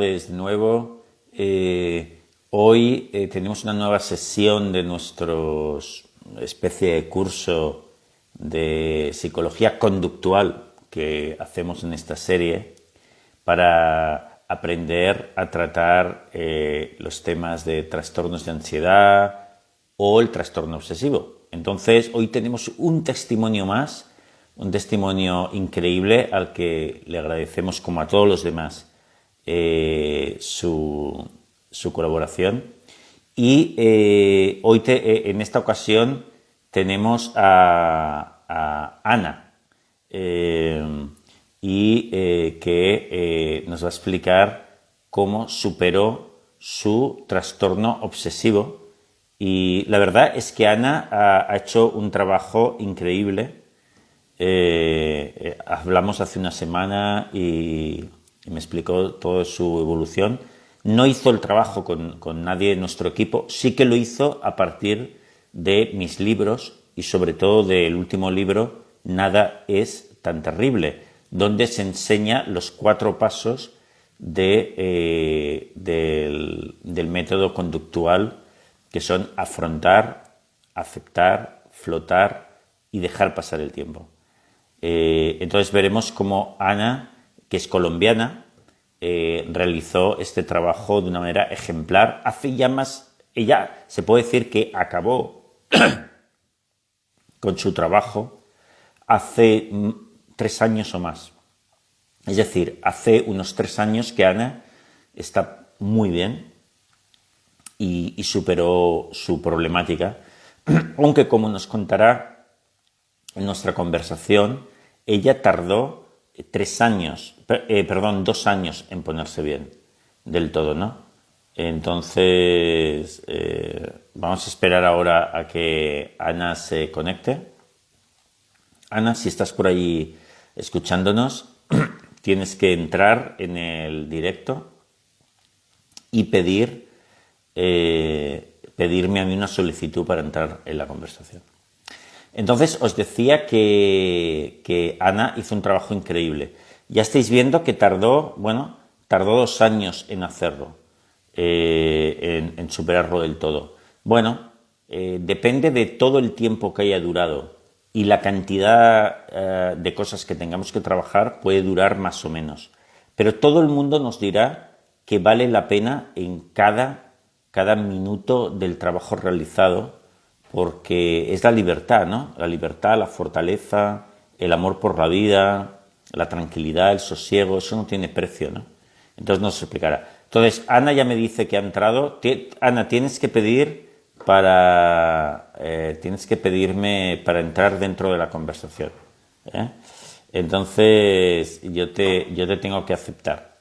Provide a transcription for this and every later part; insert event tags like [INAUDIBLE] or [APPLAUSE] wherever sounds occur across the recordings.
de nuevo. Eh, hoy eh, tenemos una nueva sesión de nuestro especie de curso de psicología conductual que hacemos en esta serie para aprender a tratar eh, los temas de trastornos de ansiedad o el trastorno obsesivo. Entonces, hoy tenemos un testimonio más, un testimonio increíble al que le agradecemos como a todos los demás eh, su, colaboración. Y eh, hoy eh, en esta ocasión tenemos a, Ana y que nos va a explicar cómo superó su trastorno obsesivo. Y la verdad es que Ana ha, hecho un trabajo increíble. hablamos hace una semana y y me explicó toda su evolución. No hizo el trabajo con, nadie de nuestro equipo, sí que lo hizo a partir de mis libros y sobre todo del último libro, Nada es tan terrible, donde se enseña los cuatro pasos de, eh, del, método conductual, que son afrontar, aceptar, flotar y dejar pasar el tiempo. Eh, entonces veremos cómo Ana que es colombiana, eh, realizó este trabajo de una manera ejemplar. Hace ya más, ella se puede decir que acabó [CLEARS THROAT] con su trabajo hace mm, tres años o más. Es decir, hace unos tres años que Ana está muy bien y, y superó su problemática, [CLEARS THROAT] aunque como nos contará en nuestra conversación, ella tardó tres años, eh, perdón, dos años en ponerse bien del todo, ¿no? Entonces, eh, vamos a esperar ahora a que Ana se conecte. Ana, si estás por ahí escuchándonos, [CLEARS THROAT] tienes que entrar en el directo y pedir, eh, pedirme a mí una solicitud para entrar en la conversación. Entonces os decía que, Ana hizo un trabajo increíble. Ya estáis viendo que tardó, bueno, tardó dos años en hacerlo, eh, en, superarlo del todo. Bueno, eh, depende de todo el tiempo que haya durado y la cantidad eh, de cosas que tengamos que trabajar puede durar más o menos. Pero todo el mundo nos dirá que vale la pena en cada, cada minuto del trabajo realizado porque es la libertad, ¿no? La libertad, la fortaleza, el amor por la vida, la tranquilidad, el sosiego, eso no tiene precio, ¿no? Entonces nos explicará. Entonces, Ana ya me dice que ha entrado. Ana, tienes que pedir para. Eh, tienes que pedirme para entrar dentro de la conversación. ¿eh? Entonces, yo te, yo te tengo que aceptar.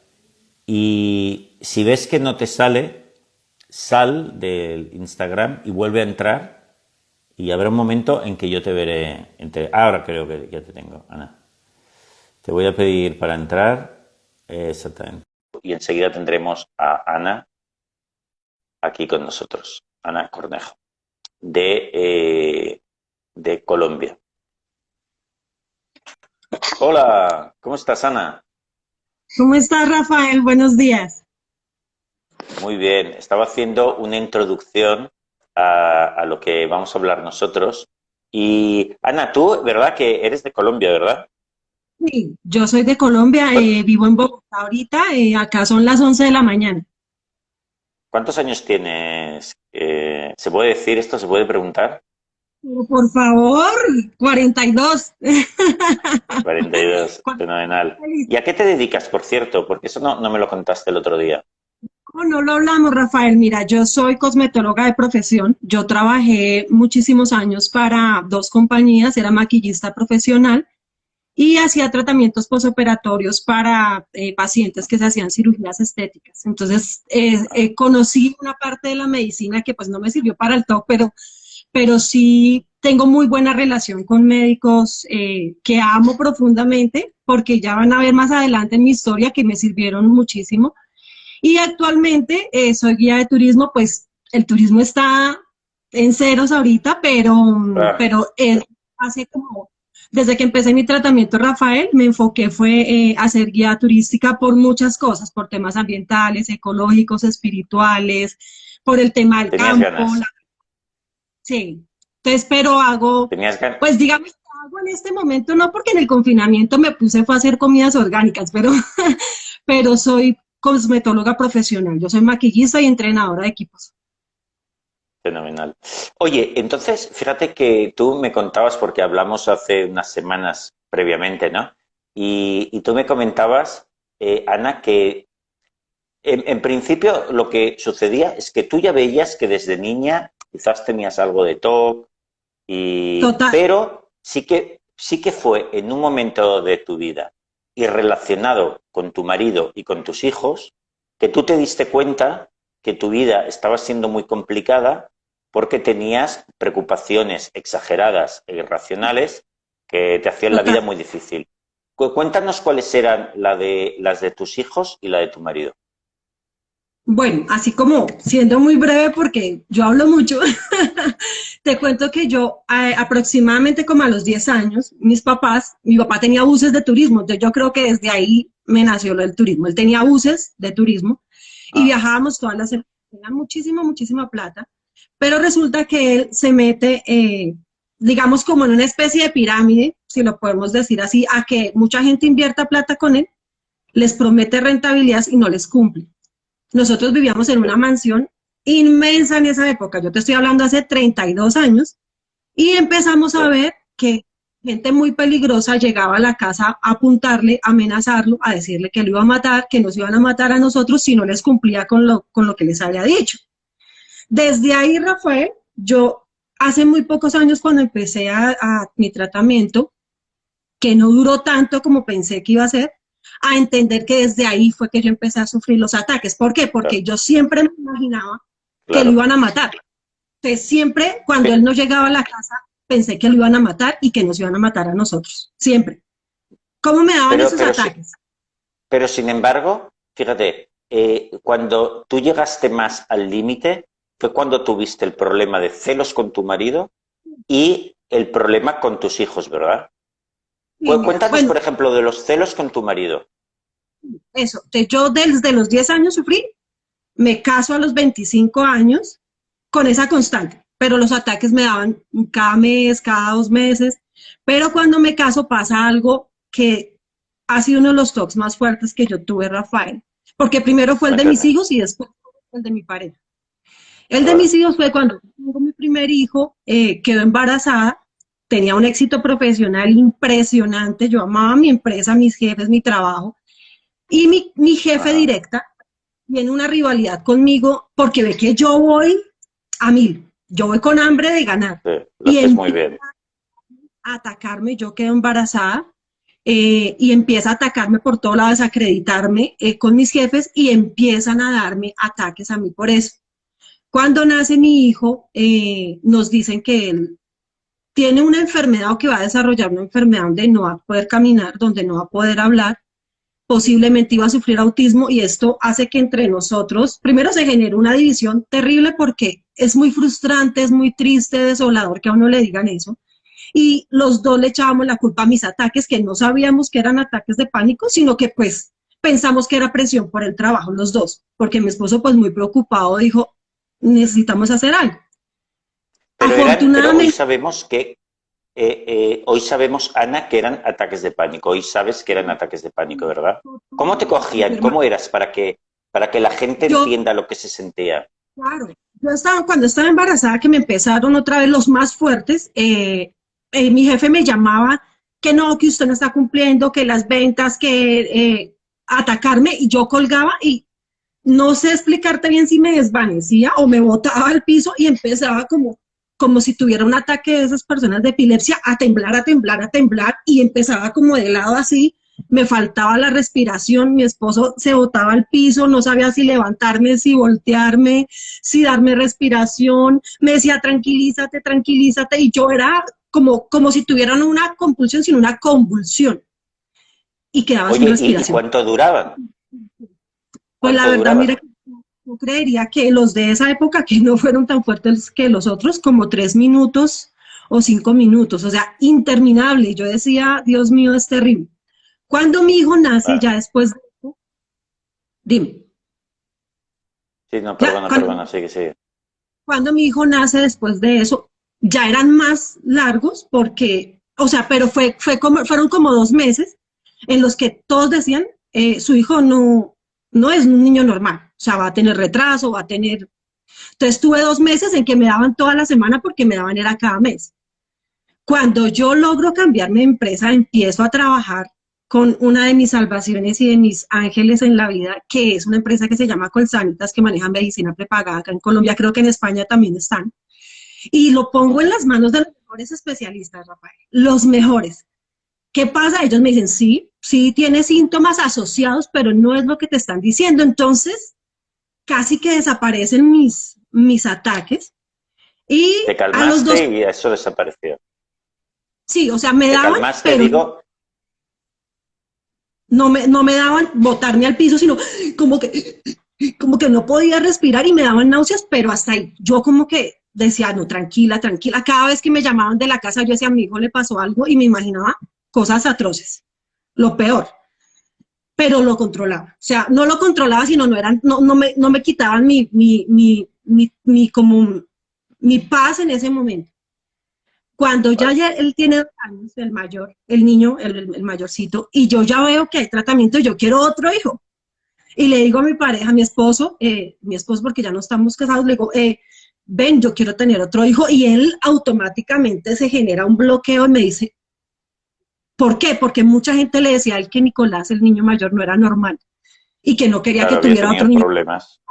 Y si ves que no te sale, sal del Instagram y vuelve a entrar y habrá un momento en que yo te veré. Entre... Ahora creo que ya te tengo, Ana. Te voy a pedir para entrar. Exactamente. Y enseguida tendremos a Ana aquí con nosotros. Ana Cornejo, de, eh, de Colombia. Hola, ¿cómo estás, Ana? ¿Cómo estás, Rafael? Buenos días. Muy bien, estaba haciendo una introducción a, lo que vamos a hablar nosotros. Y Ana, tú, ¿verdad que eres de Colombia, verdad? Sí, yo soy de Colombia, eh, vivo en Bogotá ahorita, eh, acá son las 11 de la mañana. ¿Cuántos años tienes? Eh, ¿Se puede decir esto? ¿Se puede preguntar? Por favor, 42. 42, [LAUGHS] fenomenal. ¿Y a qué te dedicas, por cierto? Porque eso no, no me lo contaste el otro día. No lo hablamos, Rafael. Mira, yo soy cosmetóloga de profesión. Yo trabajé muchísimos años para dos compañías, era maquillista profesional y hacía tratamientos posoperatorios para eh, pacientes que se hacían cirugías estéticas. Entonces, eh, eh, conocí una parte de la medicina que pues no me sirvió para el top, pero, pero sí tengo muy buena relación con médicos que amo profundamente porque ya van a ver más adelante en mi historia que me sirvieron muchísimo. Y actualmente eh, soy guía de turismo, pues el turismo está en ceros ahorita, pero, pero hace como desde que empecé mi tratamiento, Rafael, me enfoqué fue eh, a hacer guía turística por muchas cosas, por temas ambientales, ecológicos, espirituales, por el tema del campo. Sí, entonces, pero hago, pues digamos, hago en este momento, no porque en el confinamiento me puse fue a hacer comidas orgánicas, pero, [LAUGHS] pero soy cosmetóloga profesional, yo soy maquillista y entrenadora de equipos. Fenomenal. Oye, entonces, fíjate que tú me contabas, porque hablamos hace unas semanas previamente, ¿no? Y, tú me comentabas, eh, Ana, que en, principio lo que sucedía es que tú ya veías que desde niña quizás tenías algo de TOC, y, pero sí que, sí que fue en un momento de tu vida y relacionado con tu marido y con tus hijos, que tú te diste cuenta que tu vida estaba siendo muy complicada porque tenías preocupaciones exageradas e irracionales que te hacían la vida muy difícil. Cuéntanos cuáles eran la de, las de tus hijos y la de tu marido. Bueno, así como siendo muy breve porque yo hablo mucho, [LAUGHS] te cuento que yo aproximadamente como a los 10 años, mis papás, mi papá tenía buses de turismo, yo creo que desde ahí me nació lo del turismo. Él tenía buses de turismo y ah. viajábamos todas las semanas, tenía muchísima, muchísima plata, pero resulta que él se mete, eh, digamos, como en una especie de pirámide, si lo podemos decir así, a que mucha gente invierta plata con él, les promete rentabilidad y no les cumple. Nosotros vivíamos en una mansión inmensa en esa época, yo te estoy hablando hace 32 años, y empezamos a ver que gente muy peligrosa llegaba a la casa a apuntarle, a amenazarlo, a decirle que lo iba a matar, que nos iban a matar a nosotros si no les cumplía con lo, con lo que les había dicho. Desde ahí, Rafael, yo hace muy pocos años cuando empecé a, mi tratamiento, que no duró tanto como pensé que iba a ser, a entender que desde ahí fue que yo empecé a sufrir los ataques. ¿Por qué? Porque yo siempre me imaginaba que lo iban a matar. Entonces, siempre cuando él no llegaba a la casa, pensé que lo iban a matar y que nos iban a matar a nosotros. Siempre. ¿Cómo me daban esos ataques? pero sin embargo, fíjate, eh, cuando tú llegaste más al límite, fue cuando tuviste el problema de celos con tu marido y el problema con tus hijos, ¿verdad? Cuéntanos, por ejemplo, de los celos con tu marido. Eso, yo desde los 10 años sufrí, me caso a los 25 años con esa constante, pero los ataques me daban cada mes, cada dos meses, pero cuando me caso pasa algo que ha sido uno de los talks más fuertes que yo tuve, Rafael, porque primero fue el de mis hijos y después el de mi pareja. El de mis hijos fue cuando tengo mi primer hijo, eh, quedó embarazada tenía un éxito profesional impresionante, yo amaba mi empresa, mis jefes, mi trabajo, y mi, jefe directa tiene una rivalidad conmigo porque ve que yo voy a mil, yo voy con hambre de ganar. y muy bien. A atacarme, yo quedo embarazada, eh, y empieza a atacarme por todos lados, a acreditarme eh, con mis jefes y empiezan a darme ataques a mí por eso. Cuando nace mi hijo, eh, nos dicen que él tiene una enfermedad o que va a desarrollar una enfermedad donde no va a poder caminar, donde no va a poder hablar, posiblemente iba a sufrir autismo y esto hace que entre nosotros, primero se genere una división terrible porque es muy frustrante, es muy triste, desolador que a uno le digan eso. Y los dos le echábamos la culpa a mis ataques, que no sabíamos que eran ataques de pánico, sino que pues pensamos que era presión por el trabajo, los dos, porque mi esposo pues muy preocupado dijo, necesitamos hacer algo. Pero, hoy sabemos que, eh, eh, hoy sabemos, Ana, que eran ataques de pánico. Hoy sabes que eran ataques de pánico, ¿verdad? ¿Cómo te cogían? ¿Cómo eras para que, para que la gente entienda lo que se sentía? Claro, yo estaba, cuando estaba embarazada, que me empezaron otra vez los más fuertes, eh, mi jefe me llamaba que no, que usted no está cumpliendo, que las ventas, que atacarme, y yo colgaba y no sé explicarte bien si me desvanecía o me botaba al piso y empezaba como como si tuviera un ataque de esas personas de epilepsia, a temblar, a temblar, a temblar, y empezaba como de lado así, me faltaba la respiración, mi esposo se botaba al piso, no sabía si levantarme, si voltearme, si darme respiración, me decía tranquilízate, tranquilízate, y yo era como, como si tuvieran una compulsión, sino una convulsión. Y quedaba sin respiración. ¿Y cuánto duraban? Pues la verdad, mira, yo creería que los de esa época, que no fueron tan fuertes que los otros, como tres minutos o cinco minutos, o sea, interminable. Yo decía, Dios mío, es terrible. Cuando mi hijo nace, ya después de eso, dime. Sí, no, perdona, perdona, sigue, sigue. Cuando mi hijo nace después de eso, ya eran más largos porque, o sea, pero fue, fue como, fueron como dos meses en los que todos decían, eh, su hijo no, no es un niño normal, sea, va a tener retraso, va a tener... Entonces tuve dos meses en que me daban toda la semana porque me daban era cada mes. Cuando yo logro cambiar mi empresa, empiezo a trabajar con una de mis salvaciones y de mis ángeles en la vida, que es una empresa que se llama Colsanitas, que maneja medicina prepagada acá en Colombia, creo que en España también están. Y lo pongo en las manos de los mejores especialistas, Rafael, los mejores. ¿Qué pasa? Ellos me dicen, sí, sí tiene síntomas asociados, pero no es lo que te están diciendo. Entonces, casi que desaparecen mis, mis ataques. Y te calmaste a los dos... y eso desapareció. Sí, o sea, me daban, pero digo... no me, no me daban botarme al piso, sino como que, como que no podía respirar y me daban náuseas, pero hasta ahí. Yo como que decía, no, tranquila, tranquila. Cada vez que me llamaban de la casa, yo decía, a mi hijo le pasó algo y me imaginaba cosas atroces, lo peor. Pero lo controlaba. O sea, no lo controlaba, sino no eran, no, no me, no me quitaban mi, mi, mi, mi, como, mi paz en ese momento. Cuando ya, él tiene años, el mayor, el niño, el, mayorcito, y yo ya veo que hay tratamiento, yo quiero otro hijo. Y le digo a mi pareja, a mi esposo, eh, mi esposo porque ya no estamos casados, le digo, eh, ven, yo quiero tener otro hijo, y él automáticamente se genera un bloqueo y me dice, ¿por qué? Porque mucha gente le decía a él que Nicolás, el niño mayor, no era normal y que no quería que tuviera otro niño. Problemas.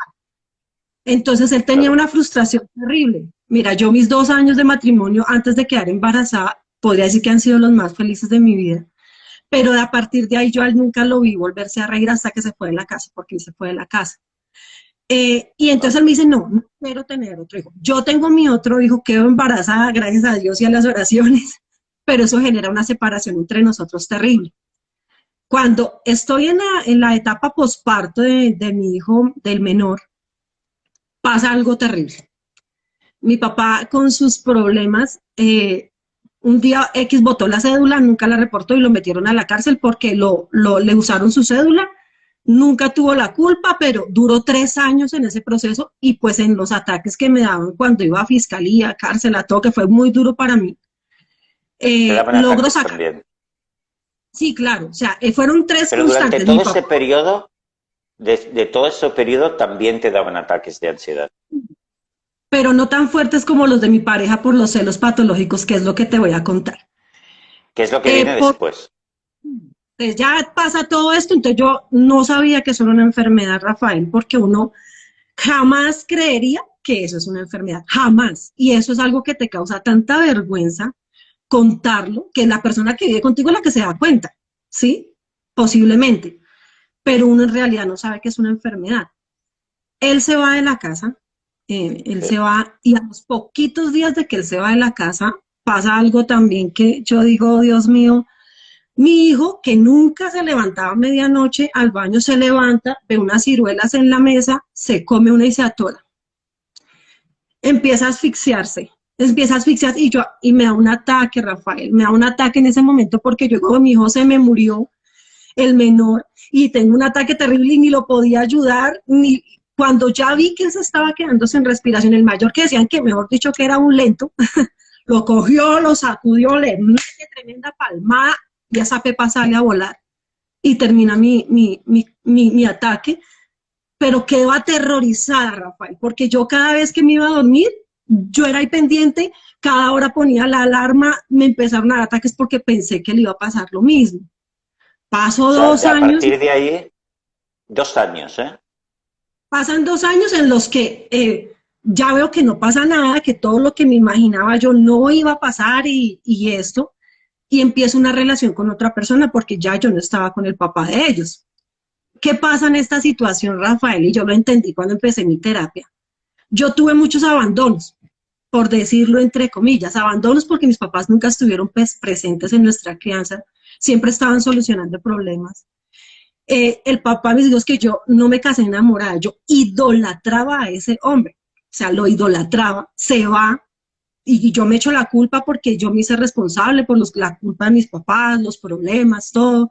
Entonces él tenía una frustración terrible. Mira, yo mis dos años de matrimonio antes de quedar embarazada, podría decir que han sido los más felices de mi vida. Pero a partir de ahí yo nunca lo vi volverse a reír hasta que se fue de la casa, porque él se fue de la casa. Eh, y entonces él me dice, no, no quiero tener otro hijo. Yo tengo mi otro hijo, quedo embarazada gracias a Dios y a las oraciones, pero eso genera una separación entre nosotros terrible. Cuando estoy en la, en la etapa posparto de, de mi hijo, del menor, pasa algo terrible. Mi papá con sus problemas, eh, un día X votó la cédula, nunca la reportó y lo metieron a la cárcel porque lo, lo, le usaron su cédula nunca tuvo la culpa, pero duró tres años en ese proceso y pues en los ataques que me daban cuando iba a fiscalía, cárcel, a todo, que fue muy duro para mí, eh, logro sacar. Sí, claro, o sea, eh, fueron tres pero Durante todo ese periodo, de, de, todo ese periodo también te daban ataques de ansiedad. Pero no tan fuertes como los de mi pareja por los celos patológicos, que es lo que te voy a contar. ¿Qué es lo que eh, viene después? Pues ya pasa todo esto, entonces yo no sabía que eso era una enfermedad, Rafael, porque uno jamás creería que eso es una enfermedad, jamás. Y eso es algo que te causa tanta vergüenza contarlo, que la persona que vive contigo es la que se da cuenta, ¿sí? Posiblemente. Pero uno en realidad no sabe que es una enfermedad. Él se va de la casa, eh, él se va, y a los poquitos días de que él se va de la casa, pasa algo también que yo digo, Dios mío, mi hijo, que nunca se levantaba a medianoche, al baño se levanta, ve unas ciruelas en la mesa, se come una y se atora. Empieza a asfixiarse, empieza a asfixiarse y, yo, y me da un ataque, Rafael, me da un ataque en ese momento porque yo digo, mi hijo se me murió, el menor, y tengo un ataque terrible y ni lo podía ayudar, ni cuando ya vi que él se estaba quedando sin respiración, el mayor que decían que mejor dicho que era un lento, [LAUGHS] lo cogió, lo sacudió, le mete tremenda palmada, y esa pepa sale a volar y termina mi, mi, mi, mi, ataque, pero quedo aterrorizada, Rafael, porque yo cada vez que me iba a dormir, yo era ahí pendiente, cada hora ponía la alarma, me empezaron a dar ataques porque pensé que le iba a pasar lo mismo. Paso dos años. A partir de ahí, dos años, ¿eh? Pasan dos años en los que eh, ya veo que no pasa nada, que todo lo que me imaginaba yo no iba a pasar y, y esto y empiezo una relación con otra persona porque ya yo no estaba con el papá de ellos. ¿Qué pasa en esta situación, Rafael? Y yo lo entendí cuando empecé mi terapia. Yo tuve muchos abandonos, por decirlo entre comillas, abandonos porque mis papás nunca estuvieron pues, presentes en nuestra crianza, siempre estaban solucionando problemas. Eh, el papá me dijo que yo no me casé enamorada, yo idolatraba a ese hombre, o sea, lo idolatraba, se va, y yo me echo la culpa porque yo me hice responsable por los, la culpa de mis papás, los problemas, todo.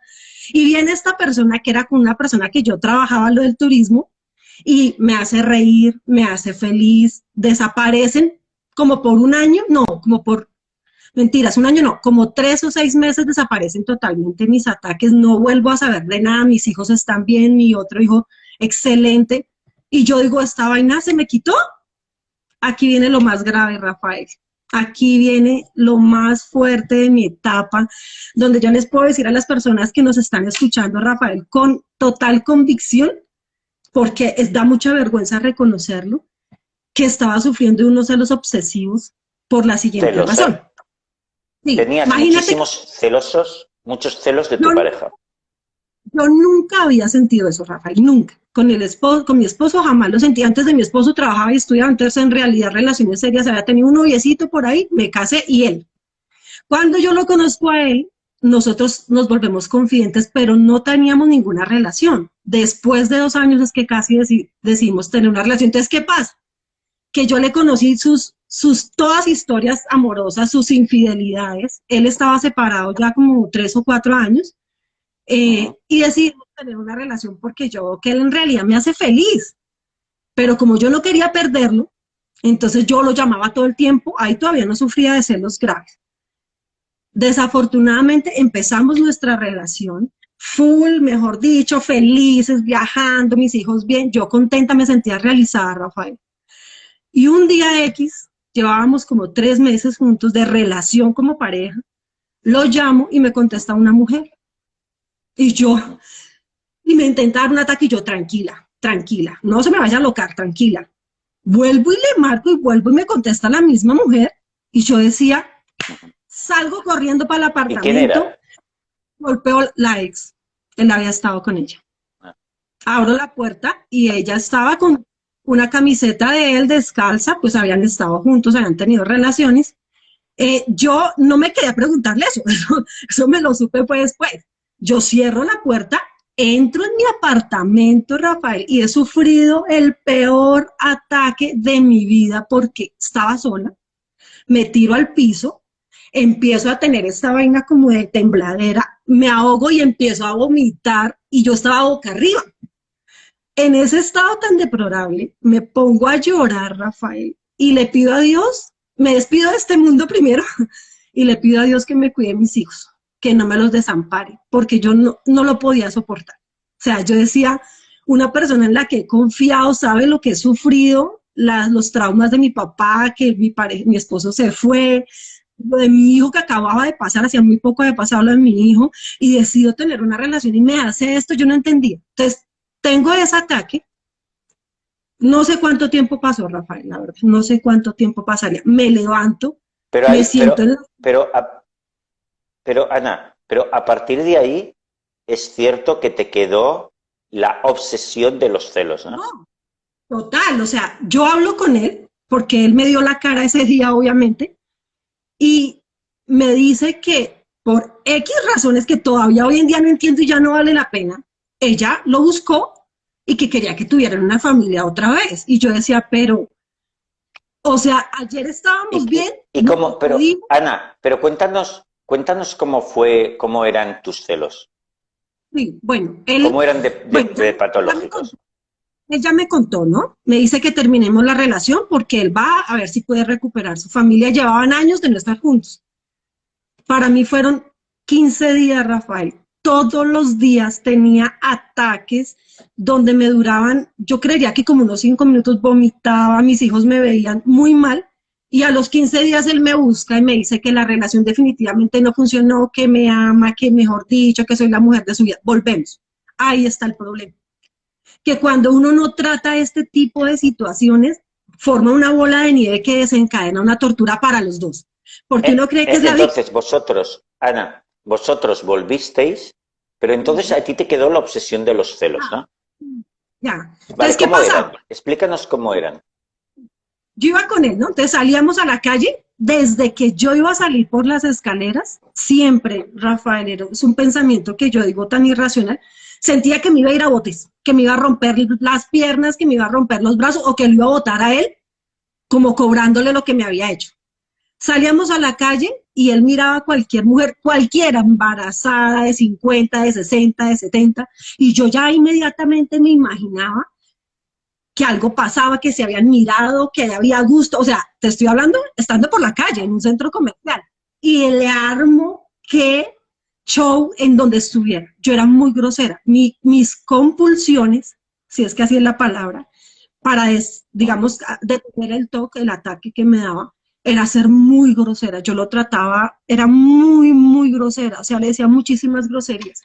Y viene esta persona que era con una persona que yo trabajaba lo del turismo y me hace reír, me hace feliz, desaparecen como por un año, no, como por, mentiras, un año no, como tres o seis meses desaparecen totalmente mis ataques, no vuelvo a saber de nada, mis hijos están bien, mi otro hijo excelente, y yo digo, esta vaina se me quitó. Aquí viene lo más grave, Rafael. Aquí viene lo más fuerte de mi etapa, donde yo les puedo decir a las personas que nos están escuchando, Rafael, con total convicción, porque es, da mucha vergüenza reconocerlo, que estaba sufriendo unos celos obsesivos por la siguiente razón. Tenías muchísimos celosos, muchos celos de tu pareja. Yo nunca había sentido eso, Rafael, nunca. Con, el esposo, con mi esposo jamás lo sentí. Antes de mi esposo trabajaba y estudiaba, entonces en realidad relaciones serias, había tenido un noviecito por ahí, me casé y él. Cuando yo lo conozco a él, nosotros nos volvemos confidentes, pero no teníamos ninguna relación. Después de dos años es que casi decidimos tener una relación. Entonces, ¿qué pasa? Que yo le conocí sus, sus todas historias amorosas, sus infidelidades. Él estaba separado ya como tres o cuatro años eh, y decidimos tener una relación porque yo que él en realidad me hace feliz. Pero como yo no quería perderlo, entonces yo lo llamaba todo el tiempo, ahí todavía no sufría de celos graves. Desafortunadamente empezamos nuestra relación full, mejor dicho, felices, viajando, mis hijos bien, yo contenta me sentía realizada, Rafael. Y un día X, llevábamos como tres meses juntos de relación como pareja, lo llamo y me contesta una mujer. Y yo, y me intentaron un ataque y yo, tranquila, tranquila, no se me vaya a locar, tranquila. Vuelvo y le marco y vuelvo y me contesta la misma mujer. Y yo decía, salgo corriendo para el apartamento, golpeo la ex, él había estado con ella. Ah. Abro la puerta y ella estaba con una camiseta de él descalza, pues habían estado juntos, habían tenido relaciones. Eh, yo no me quería preguntarle eso, [LAUGHS] eso, me lo supe después. Yo cierro la puerta, entro en mi apartamento, Rafael, y he sufrido el peor ataque de mi vida porque estaba sola. Me tiro al piso, empiezo a tener esta vaina como de tembladera, me ahogo y empiezo a vomitar y yo estaba boca arriba. En ese estado tan deplorable, me pongo a llorar, Rafael, y le pido a Dios, me despido de este mundo primero, [LAUGHS] y le pido a Dios que me cuide mis hijos que no me los desampare, porque yo no, no lo podía soportar. O sea, yo decía, una persona en la que he confiado sabe lo que he sufrido, los traumas de mi papá, que mi, mi esposo se fue, lo de mi hijo que acababa de pasar, hacía muy poco de pasar lo de mi hijo, y decido tener una relación y me hace esto, yo no entendía. Entonces, tengo ese ataque. No sé cuánto tiempo pasó, Rafael, la verdad, no sé cuánto tiempo pasaría. Me levanto, pero me siento pero, pero Ana, pero a partir de ahí es cierto que te quedó la obsesión de los celos, ¿no? no total, o sea, yo hablo con él porque él me dio la cara ese día, obviamente, y me dice que por X razones que todavía hoy en día no entiendo y ya no vale la pena, ella lo buscó y que quería que tuvieran una familia otra vez. Y yo decía, pero, o sea, ayer estábamos bien. Y como, pero, Ana, pero cuéntanos, Cuéntanos cómo fue, cómo eran tus celos. Sí, bueno, él, ¿Cómo eran de, patológicos? Ella me contó, ¿no? Me dice que terminemos la relación porque él va a ver si puede recuperar su familia. Llevaban años de no estar juntos. Para mí fueron 15 días, Rafael. Todos los días tenía ataques donde me duraban, yo creería que como unos 5 minutos vomitaba, mis hijos me veían muy mal y a los 15 días él me busca y me dice que la relación definitivamente no funcionó, que me ama, que mejor dicho, que soy la mujer de su vida. Volvemos. Ahí está el problema. Que cuando uno no trata este tipo de situaciones, forma una bola de nieve que desencadena una tortura para los dos. Porque uno cree que es, la Entonces, vosotros, Ana, vosotros volvisteis, pero entonces a ti te quedó la obsesión de los celos, ¿no? Ya. Entonces, ¿qué pasa? Explícanos cómo eran yo iba con él, ¿no? Entonces salíamos a la calle, desde que yo iba a salir por las escaleras, siempre, Rafael, es un pensamiento que yo digo tan irracional, sentía que me iba a ir a botes, que me iba a romper las piernas, que me iba a romper los brazos o que lo iba a botar a él, como cobrándole lo que me había hecho. Salíamos a la calle y él miraba a cualquier mujer, cualquiera embarazada de 50, de 60, de 70, y yo ya inmediatamente me imaginaba que algo pasaba, que se habían mirado, que había gusto, o sea, te estoy hablando estando por la calle, en un centro comercial, y le armo que show en donde estuviera. Yo era muy grosera. mis compulsiones, si es que así es la palabra, para, digamos, detener el toque, el ataque que me daba, era ser muy grosera. Yo lo trataba, era muy, muy grosera, o sea, le decía muchísimas groserías.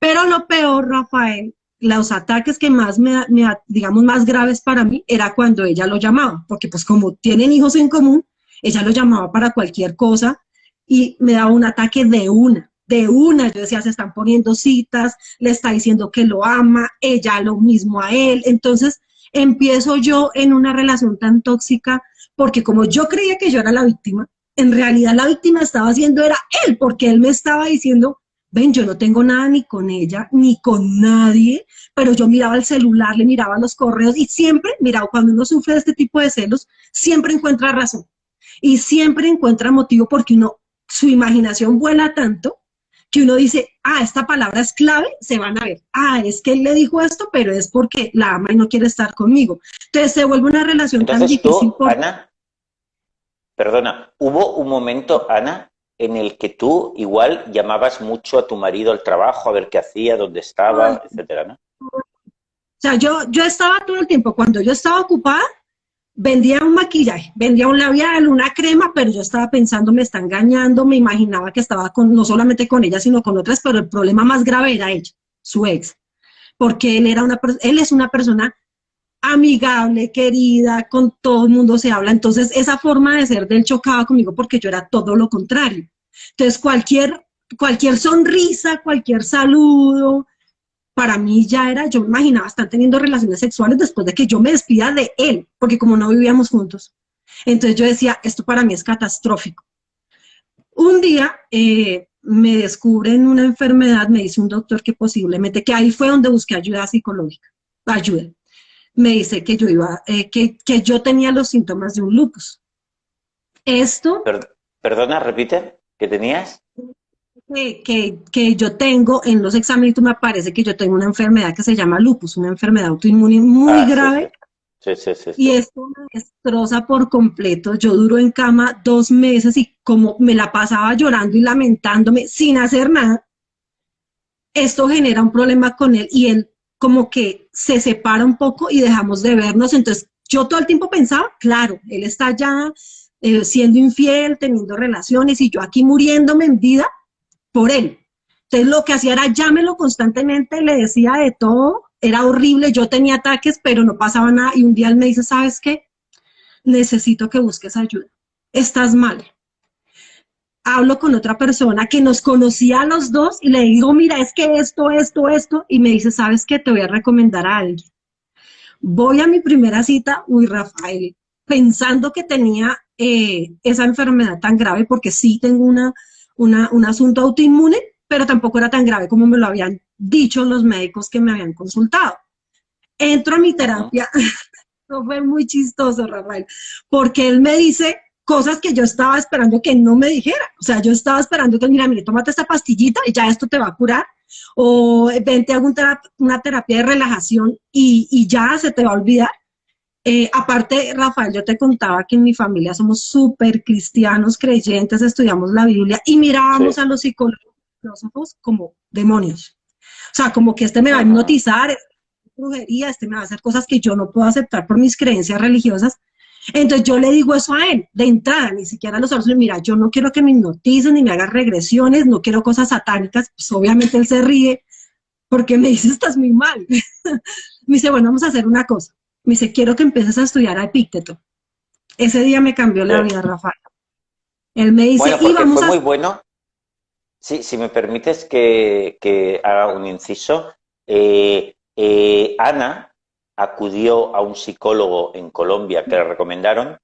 Pero lo peor, Rafael, los ataques que más me, digamos, más graves para mí, era cuando ella lo llamaba, porque pues como tienen hijos en común, ella lo llamaba para cualquier cosa y me daba un ataque de una, de una. Yo decía, se están poniendo citas, le está diciendo que lo ama, ella lo mismo a él. Entonces empiezo yo en una relación tan tóxica porque como yo creía que yo era la víctima, en realidad la víctima estaba haciendo era él, porque él me estaba diciendo, ven, yo no tengo nada ni con ella, ni con nadie, pero yo miraba el celular, le miraba los correos y siempre, mira, cuando uno sufre de este tipo de celos, siempre encuentra razón y siempre encuentra motivo porque uno, su imaginación vuela tanto que uno dice, ah, esta palabra es clave, se van a ver, ah, es que él le dijo esto, pero es porque la ama y no quiere estar conmigo. Entonces se vuelve una relación tan difícil. Ana, perdona, hubo un momento, Ana, en el que tú igual llamabas mucho a tu marido al trabajo, a ver qué hacía, dónde estaba, etcétera, ¿no? O sea, yo, yo estaba todo el tiempo, cuando yo estaba ocupada, vendía un maquillaje, vendía un labial, una crema, pero yo estaba pensando, me está engañando, me imaginaba que estaba con, no solamente con ella, sino con otras, pero el problema más grave era ella, su ex, porque él, era una, él es una persona amigable, querida, con todo el mundo se habla, entonces esa forma de ser de él chocaba conmigo porque yo era todo lo contrario. Entonces cualquier, cualquier sonrisa, cualquier saludo, para mí ya era, yo me imaginaba estar teniendo relaciones sexuales después de que yo me despida de él, porque como no vivíamos juntos. Entonces yo decía, esto para mí es catastrófico. Un día eh, me descubren una enfermedad, me dice un doctor que posiblemente, que ahí fue donde busqué ayuda psicológica, ayuda. Me dice que yo iba, eh, que, que, yo tenía los síntomas de un lupus. Esto... perdona, repite, ¿qué tenías? Que, que, yo tengo en los exámenes, me parece que yo tengo una enfermedad que se llama lupus, una enfermedad autoinmune muy ah, grave. Sí, sí, sí, y esto me destroza por completo. Yo duro en cama dos meses y como me la pasaba llorando y lamentándome sin hacer nada, esto genera un problema con él y él como que se separa un poco y dejamos de vernos. Entonces yo todo el tiempo pensaba, claro, él está ya eh, siendo infiel, teniendo relaciones y yo aquí muriéndome en vida por él. Entonces lo que hacía era llámelo constantemente, le decía de todo, era horrible, yo tenía ataques, pero no pasaba nada. Y un día él me dice, ¿sabes qué? Necesito que busques ayuda. Estás mal. Hablo con otra persona que nos conocía a los dos y le digo, mira, es que esto, esto, esto. Y me dice, ¿sabes qué? Te voy a recomendar a alguien. Voy a mi primera cita, uy, Rafael, pensando que tenía eh, esa enfermedad tan grave, porque sí tengo una un asunto autoinmune, pero tampoco era tan grave como me lo habían dicho los médicos que me habían consultado. Entro a mi terapia, [LAUGHS] no fue muy chistoso, Rafael, porque él me dice cosas que yo estaba esperando que no me dijera. O sea, yo estaba esperando que, mira, mire, tómate esta pastillita y ya esto te va a curar. O vente a una terapia de relajación y, y ya se te va a olvidar. Eh, aparte, Rafael, yo te contaba que en mi familia somos súper cristianos, creyentes, estudiamos la Biblia y mirábamos a los psicólogos como demonios. O sea, como que este me va a hipnotizar, brujería, este me va a hacer cosas que yo no puedo aceptar por mis creencias religiosas. Entonces yo le digo eso a él, de entrada, ni siquiera a los otros, mira, yo no quiero que me hipnoticen ni me hagas regresiones, no quiero cosas satánicas, pues obviamente él se ríe porque me dice, estás muy mal. [LAUGHS] me dice, bueno, vamos a hacer una cosa me dice, quiero que empieces a estudiar a Epícteto. Ese día me cambió la vida, Rafael. Él me dice, bueno, porque fue muy bueno. Sí, si me permites que, haga un inciso. Eh, eh, Ana acudió a un psicólogo en Colombia que le recomendaron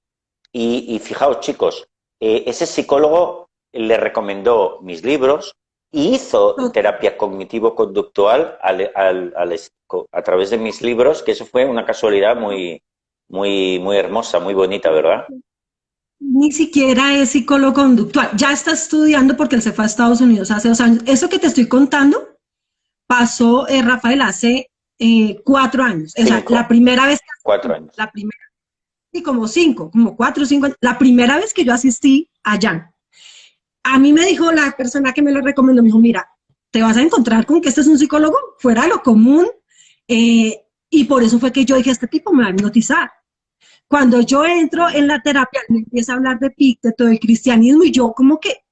y, fijaos chicos, eh, ese psicólogo le recomendó mis libros y hizo terapia cognitivo-conductual al, al, a través de mis libros, que eso fue una casualidad muy, muy, muy hermosa, muy bonita, ¿verdad? ni siquiera es psicólogo conductual. Ya está estudiando porque él se fue a Estados Unidos hace dos años. Eso que te estoy contando pasó, eh, Rafael, hace eh, cuatro años. O sea, la primera vez. cuatro años. La primera. Y como cinco, como cuatro o cinco. La primera vez que yo asistí allá. A mí me dijo la persona que me lo recomendó, me dijo, mira, te vas a encontrar con que este es un psicólogo fuera de lo común. Eh, y por eso fue que yo dije, este tipo me va a hipnotizar. Cuando yo entro en la terapia, me empieza a hablar de todo del cristianismo, y yo como que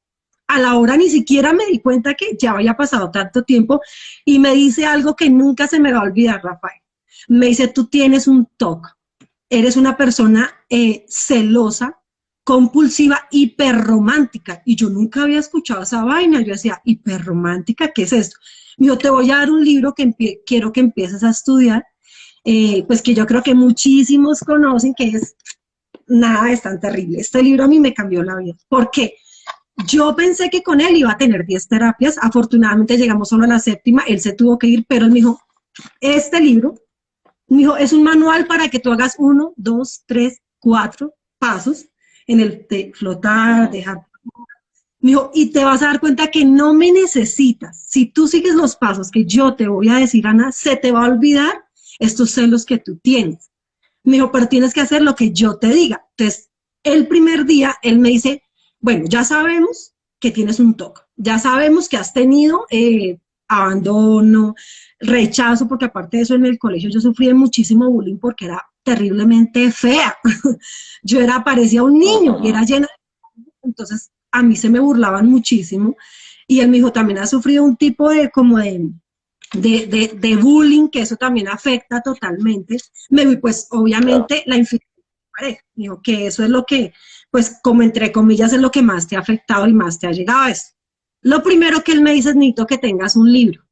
a la hora ni siquiera me di cuenta que ya había pasado tanto tiempo, y me dice algo que nunca se me va a olvidar, Rafael. Me dice, tú tienes un TOC, eres una persona eh, celosa, compulsiva, hiperromántica. Y yo nunca había escuchado esa vaina. Yo decía, hiperromántica, ¿qué es esto? Yo te voy a dar un libro que quiero que empieces a estudiar eh, pues que yo creo que muchísimos conocen, que es nada es tan terrible. Este libro a mí me cambió la vida. porque Yo pensé que con él iba a tener 10 terapias, afortunadamente llegamos solo a la séptima, él se tuvo que ir, pero él me dijo, este libro, me dijo, es un manual para que tú hagas uno, dos, tres, cuatro pasos en el de flotar, dejar me dijo, y te vas a dar cuenta que no me necesitas. Si tú sigues los pasos que yo te voy a decir, Ana, se te va a olvidar estos celos que tú tienes. Me dijo, pero tienes que hacer lo que yo te diga. Entonces, el primer día, él me dice, bueno, ya sabemos que tienes un TOC, ya sabemos que has tenido eh, abandono, rechazo, porque aparte de eso en el colegio yo sufrí muchísimo bullying porque era terriblemente fea. [LAUGHS] yo era, parecía un niño y era llena de... Entonces, a mí se me burlaban muchísimo. Y él me dijo, también ha sufrido un tipo de, como de, de, de, bullying, que eso también afecta totalmente, me pues obviamente la infidelidad pareja, digo que eso es lo que, pues como entre comillas, es lo que más te ha afectado y más te ha llegado a eso. Lo primero que él me dice es, necesito que tengas un libro.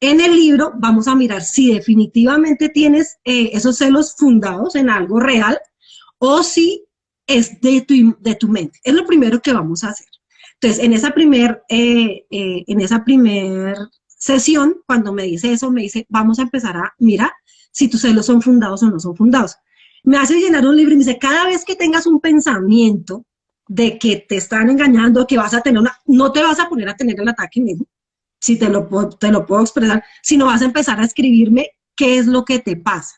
En el libro vamos a mirar si definitivamente tienes eh, esos celos fundados en algo real o si es de tu, de tu mente. Es lo primero que vamos a hacer. Entonces, en esa primer, eh, eh, en esa primer sesión, cuando me dice eso, me dice, vamos a empezar a mirar si tus celos son fundados o no son fundados. Me hace llenar un libro y me dice, cada vez que tengas un pensamiento de que te están engañando, que vas a tener una, no te vas a poner a tener el ataque mismo, si te lo, te lo puedo expresar, sino vas a empezar a escribirme qué es lo que te pasa.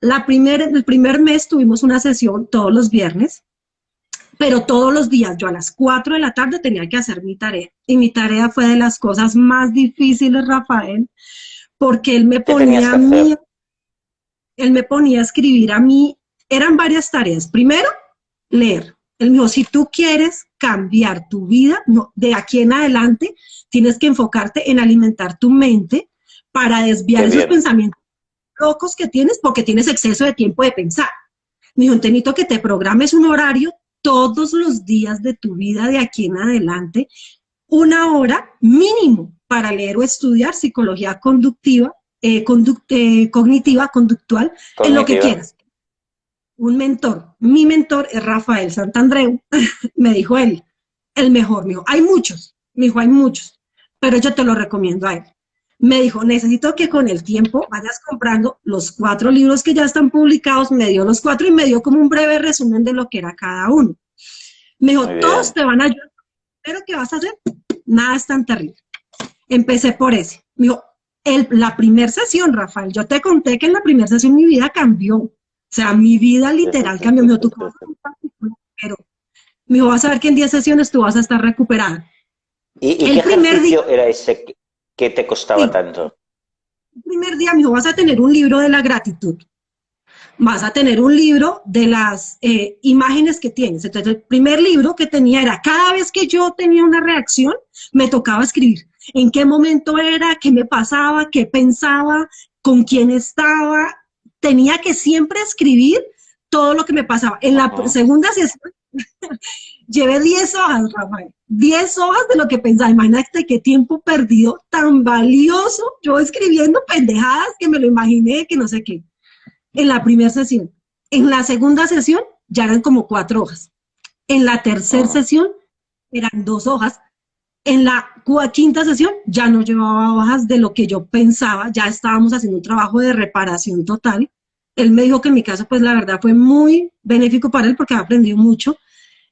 La primer, el primer mes tuvimos una sesión todos los viernes pero todos los días yo a las 4 de la tarde tenía que hacer mi tarea. Y mi tarea fue de las cosas más difíciles, Rafael, porque él me ponía a mí, él me ponía a escribir a mí, eran varias tareas. Primero, leer. Él me dijo, si tú quieres cambiar tu vida, no, de aquí en adelante tienes que enfocarte en alimentar tu mente para desviar esos pensamientos locos que tienes porque tienes exceso de tiempo de pensar. Me dijo, necesito que te programes un horario todos los días de tu vida de aquí en adelante una hora mínimo para leer o estudiar psicología conductiva, eh, eh, cognitiva, conductual, en lo que quieras. Un mentor, mi mentor es Rafael Santandreu, [LAUGHS] me dijo él, el mejor, me dijo, hay muchos, me dijo, hay muchos, pero yo te lo recomiendo a él. Me dijo, necesito que con el tiempo vayas comprando los cuatro libros que ya están publicados, me dio los cuatro y me dio como un breve resumen de lo que era cada uno. Me dijo, todos te van a ayudar, pero ¿qué vas a hacer? Nada es tan terrible. Empecé por ese. Me dijo, el, la primera sesión, Rafael, yo te conté que en la primera sesión mi vida cambió. O sea, mi vida literal cambió. Me dijo, tú pero me dijo, vas a ver que en 10 sesiones tú vas a estar recuperada. ¿Y, el qué primer día, era ese ¿Qué te costaba tanto? El primer día me dijo, vas a tener un libro de la gratitud. Vas a tener un libro de las eh, imágenes que tienes. Entonces, el primer libro que tenía era, cada vez que yo tenía una reacción, me tocaba escribir en qué momento era, qué me pasaba, qué pensaba, con quién estaba. Tenía que siempre escribir todo lo que me pasaba. En la segunda sesión [LAUGHS] Llevé 10 hojas, Rafael, 10 hojas de lo que pensaba. Imagínate qué tiempo perdido tan valioso. Yo escribiendo pendejadas que me lo imaginé, que no sé qué. En la primera sesión. En la segunda sesión ya eran como cuatro hojas. En la tercera sesión eran dos hojas. En la quinta sesión ya no llevaba hojas de lo que yo pensaba, ya estábamos haciendo un trabajo de reparación total. Él me dijo que en mi caso, pues la verdad fue muy benéfico para él porque ha aprendido mucho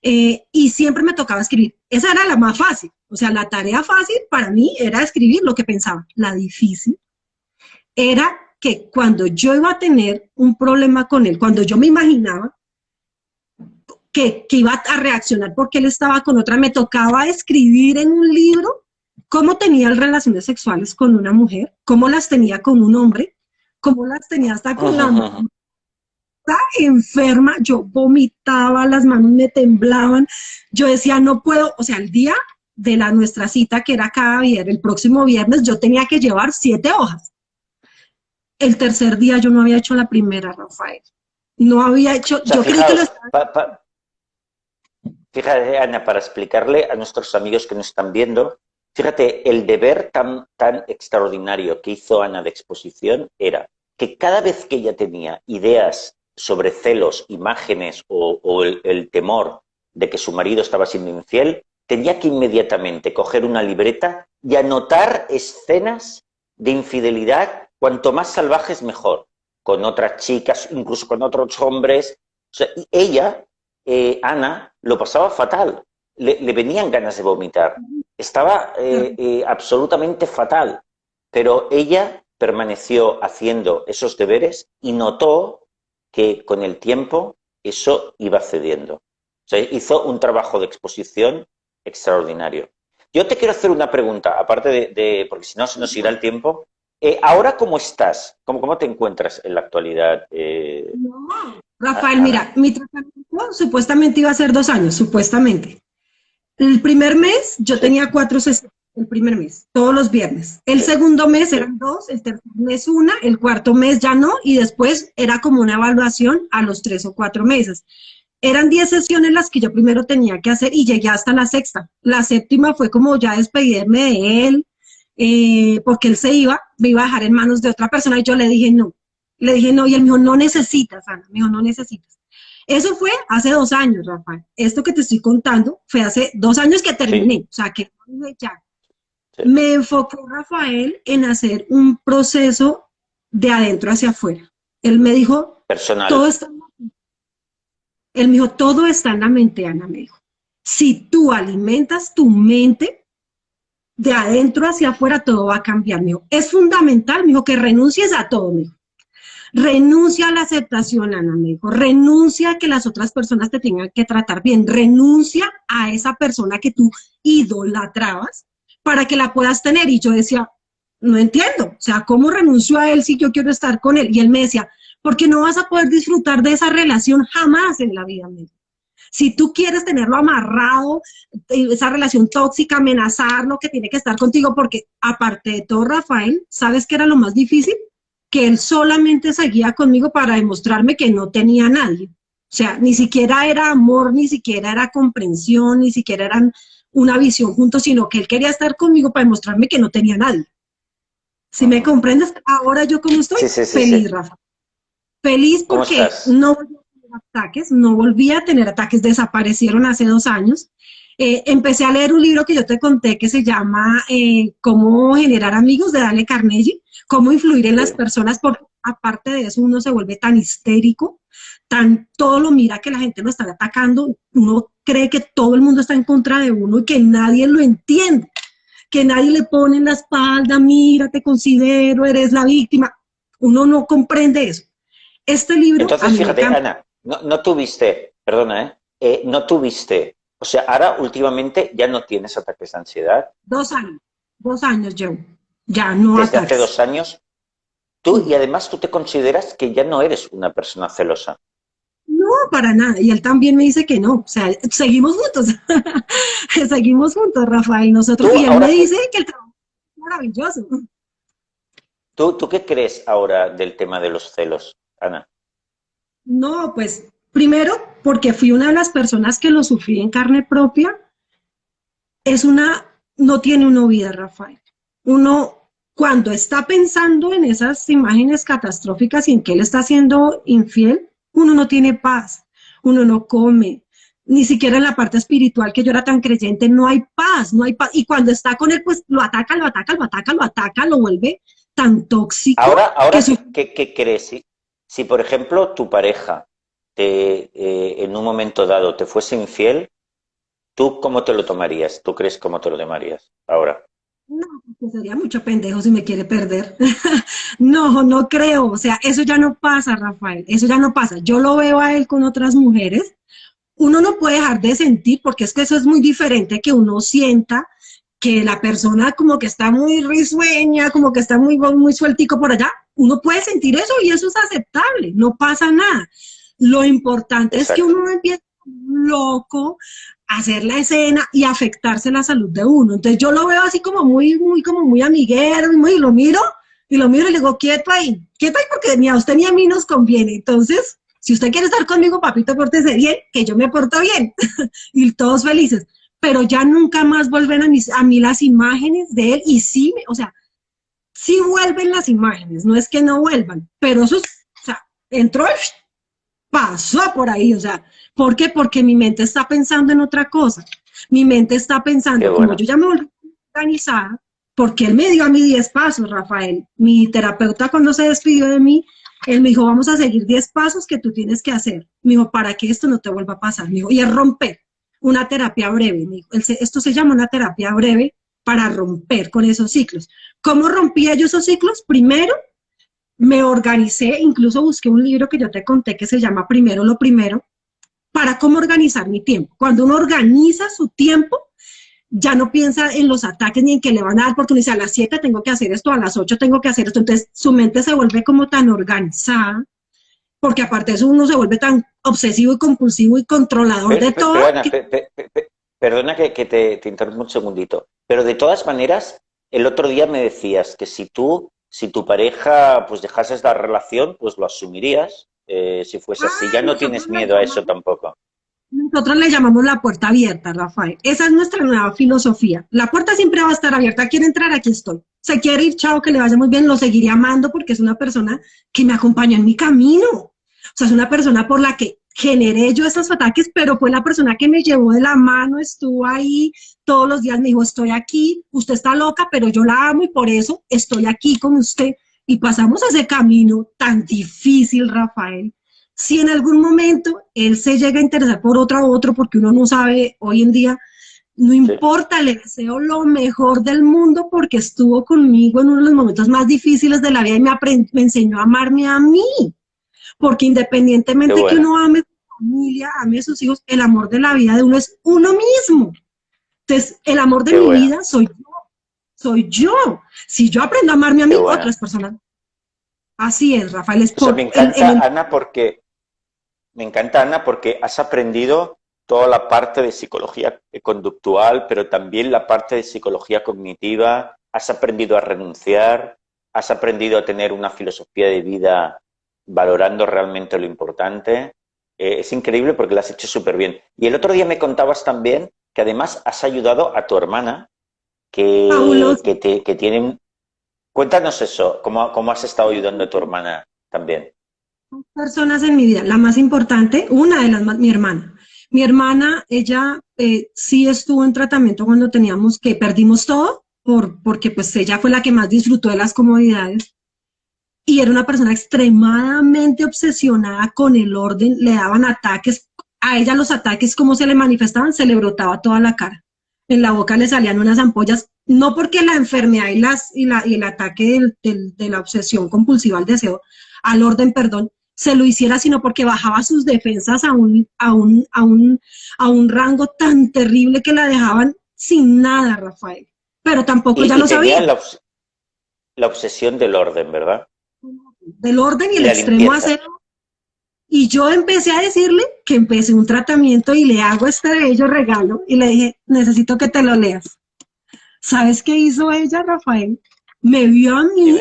eh, y siempre me tocaba escribir. Esa era la más fácil. O sea, la tarea fácil para mí era escribir lo que pensaba. La difícil era que cuando yo iba a tener un problema con él, cuando yo me imaginaba que, que, iba a reaccionar porque él estaba con otra, me tocaba escribir en un libro cómo tenía relaciones sexuales con una mujer, cómo las tenía con un hombre, cómo las tenía hasta con la mujer. Enferma, yo vomitaba, las manos me temblaban, yo decía, no puedo, o sea, el día de la nuestra cita, que era cada viernes, el próximo viernes, yo tenía que llevar siete hojas. El tercer día yo no había hecho la primera, Rafael. No había hecho, yo creí que lo estaba... fíjate, Ana, para explicarle a nuestros amigos que nos están viendo, fíjate, el deber tan, tan extraordinario que hizo Ana de exposición era que cada vez que ella tenía ideas sobre celos, imágenes o, el, temor de que su marido estaba siendo infiel, tenía que inmediatamente coger una libreta y anotar escenas de infidelidad cuanto más salvajes mejor, con otras chicas, incluso con otros hombres. ella, eh, Ana, lo pasaba fatal, le, venían ganas de vomitar, estaba eh, eh, absolutamente fatal, pero ella permaneció haciendo esos deberes y notó que con el tiempo eso iba cediendo. O sea, hizo un trabajo de exposición extraordinario. Yo te quiero hacer una pregunta, aparte de, porque si no se nos irá el tiempo. Eh, ahora, ¿cómo estás? ¿Cómo, ¿Cómo te encuentras en la actualidad? Eh, no, Rafael, mira, mi tratamiento supuestamente iba a ser dos años, supuestamente. El primer mes yo tenía cuatro sesiones el primer mes, todos los viernes. El segundo mes eran dos, el tercer mes una, el cuarto mes ya no, y después era como una evaluación a los tres o cuatro meses. Eran diez sesiones las que yo primero tenía que hacer y llegué hasta la sexta. La séptima fue como ya despedirme de él, eh, porque él se iba, me iba a dejar en manos de otra persona y yo le dije no. Le dije no, y él me dijo, no necesitas, Ana, me dijo, no necesitas. Eso fue hace dos años, Rafael. Esto que te estoy contando fue hace dos años que terminé, o sea, que ya, me enfocó Rafael en hacer un proceso de adentro hacia afuera. Él me dijo, Personal. todo está en la mente. Él me dijo, todo está en la mente, Ana, me dijo. Si tú alimentas tu mente, de adentro hacia afuera todo va a cambiar, me dijo. Es fundamental, me dijo, que renuncies a todo, me dijo. Renuncia a la aceptación, Ana, me dijo. Renuncia a que las otras personas te tengan que tratar bien. Renuncia a esa persona que tú idolatrabas para que la puedas tener. Y yo decía, no entiendo, o sea, ¿cómo renuncio a él si yo quiero estar con él? Y él me decía, porque no vas a poder disfrutar de esa relación jamás en la vida. Si tú quieres tenerlo amarrado, eh, esa relación tóxica, amenazarlo, que tiene que estar contigo, porque aparte de todo, Rafael, ¿sabes qué era lo más difícil? Que él solamente seguía conmigo para demostrarme que no tenía nadie. O sea, ni siquiera era amor, ni siquiera era comprensión, ni siquiera eran una visión juntos, sino que él quería estar conmigo para demostrarme que no tenía nadie. Si me comprendes, ahora yo como estoy, feliz, Rafa. Feliz porque no volví a tener ataques, no volví a tener ataques, desaparecieron hace dos años. Eh, empecé a leer un libro que yo te conté que se llama eh, Cómo generar amigos de Dale Carnegie, cómo influir en las personas, porque aparte de eso uno se vuelve tan histérico, tan todo lo mira que la gente lo está atacando, uno cree que todo el mundo está en contra de uno y que nadie lo entiende, que nadie le pone en la espalda, mira, te considero, eres la víctima. Uno no comprende eso. Este libro... Entonces, fíjate, Ana, no, tuviste, perdona, ¿eh? ¿eh? No tuviste, o sea, ahora últimamente ya no tienes ataques de ansiedad. Dos años, dos años yo, ya no Desde hace dos años, tú, y además tú te consideras que ya no eres una persona celosa. No, para nada. Y él también me dice que no. O sea, seguimos juntos. [LAUGHS] seguimos juntos, Rafael. Nosotros. Y él me dice que el trabajo es maravilloso. ¿Tú, ¿Tú qué crees ahora del tema de los celos, Ana? No, pues primero, porque fui una de las personas que lo sufrí en carne propia. Es una. No tiene una vida, Rafael. Uno, cuando está pensando en esas imágenes catastróficas y en que él está siendo infiel, uno no tiene paz, uno no come, ni siquiera en la parte espiritual que yo era tan creyente, no hay paz, no hay paz. Y cuando está con él, pues lo ataca, lo ataca, lo ataca, lo ataca, lo vuelve tan tóxico. Ahora, ahora ¿qué, crees? Si, por ejemplo, tu pareja te, eh, en un momento dado te fuese infiel, ¿tú cómo te lo tomarías? ¿Tú crees cómo te lo tomarías ahora? No, pues sería mucho pendejo si me quiere perder. [LAUGHS] no, no creo. O sea, eso ya no pasa, Rafael. Eso ya no pasa. Yo lo veo a él con otras mujeres. Uno no puede dejar de sentir, porque es que eso es muy diferente que uno sienta que la persona como que está muy risueña, como que está muy, muy sueltico por allá. Uno puede sentir eso y eso es aceptable. No pasa nada. Lo importante es que uno no empiece loco hacer la escena y afectarse la salud de uno. Entonces yo lo veo así como muy, muy, como muy amiguero y, muy, lo miro y lo miro y le digo, quieto ahí, quieto ahí porque ni a usted ni a mí nos conviene. Entonces, si usted quiere estar conmigo, papito, pórtese bien, que yo me porto bien [LAUGHS] y todos felices. Pero ya nunca más vuelven a, mis, a mí las imágenes de él y sí, o sea, sí vuelven las imágenes, no es que no vuelvan, pero eso es, o sea, entró, pasó por ahí, o sea, ¿Por qué? Porque mi mente está pensando en otra cosa. Mi mente está pensando, como yo ya me volví organizada, porque él me dio a mí 10 pasos, Rafael. Mi terapeuta cuando se despidió de mí, él me dijo, vamos a seguir 10 pasos que tú tienes que hacer. Me dijo, para que esto no te vuelva a pasar. Me dijo, y es romper una terapia breve. Me dijo, esto se llama una terapia breve para romper con esos ciclos. ¿Cómo rompía yo esos ciclos? Primero, me organicé, incluso busqué un libro que yo te conté que se llama Primero lo Primero, para cómo organizar mi tiempo. Cuando uno organiza su tiempo, ya no piensa en los ataques ni en que le van a dar porque uno dice a las 7 tengo que hacer esto, a las 8 tengo que hacer esto. Entonces su mente se vuelve como tan organizada, porque aparte de eso uno se vuelve tan obsesivo y compulsivo y controlador de todo. Perdona, que... que, te, te interrumpo un segundito, pero de todas maneras, el otro día me decías que si tú, si tu pareja pues dejases la relación, pues lo asumirías eh, si fuese así. Ya no tienes miedo a eso tampoco. Nosotros le llamamos la puerta abierta, Rafael. Esa es nuestra nueva filosofía. La puerta siempre va a estar abierta. Quiere entrar, aquí estoy. Se quiere ir, chao, que le vaya muy bien. Lo seguiré amando porque es una persona que me acompañó en mi camino. O sea, es una persona por la que generé yo esos ataques, pero fue la persona que me llevó de la mano, estuvo ahí todos los días, me dijo, estoy aquí, usted está loca, pero yo la amo y por eso estoy aquí con usted y pasamos ese camino tan difícil, Rafael, si en algún momento él se llega a interesar por otro a otro, porque uno no sabe hoy en día, no importa, le deseo lo mejor del mundo porque estuvo conmigo en uno de los momentos más difíciles de la vida y me, me enseñó a amarme a mí. Porque independientemente que uno ame a su familia, ame a sus hijos, el amor de la vida de uno es uno mismo. Entonces, el amor de mi vida soy yo soy yo. Si yo aprendo a amarme a mí, otras personas. Así es, Rafael. Es me encanta, Ana, porque me encanta, Ana, porque has aprendido toda la parte de psicología conductual, pero también la parte de psicología cognitiva. Has aprendido a renunciar, has aprendido a tener una filosofía de vida valorando realmente lo importante. Eh, es increíble porque lo has hecho súper bien. Y el otro día me contabas también que además has ayudado a tu hermana que, que, tienen... Cuéntanos eso, ¿cómo, ¿cómo has estado ayudando a tu hermana también? Personas en mi vida, la más importante, una de las más, mi hermana. Mi hermana, ella eh, sí estuvo en tratamiento cuando teníamos que perdimos todo, por, porque pues ella fue la que más disfrutó de las comodidades y era una persona extremadamente obsesionada con el orden, le daban ataques, a ella los ataques, como se le manifestaban, se le brotaba toda la cara en la boca le salían unas ampollas, no porque la enfermedad y, las, y, la, y el ataque de la obsesión compulsiva al deseo, al orden, perdón, se lo hiciera, sino porque bajaba sus defensas a un, a un, a un, a un rango tan terrible que la dejaban sin nada, Rafael. Pero tampoco ya lo sabía. La, la, obsesión del orden, ¿verdad? Del orden y, el extremo acero y yo empecé a decirle que empecé un tratamiento y le hago este bello regalo y le dije, necesito que te lo leas. ¿Sabes qué hizo ella, Rafael? Me vio a mí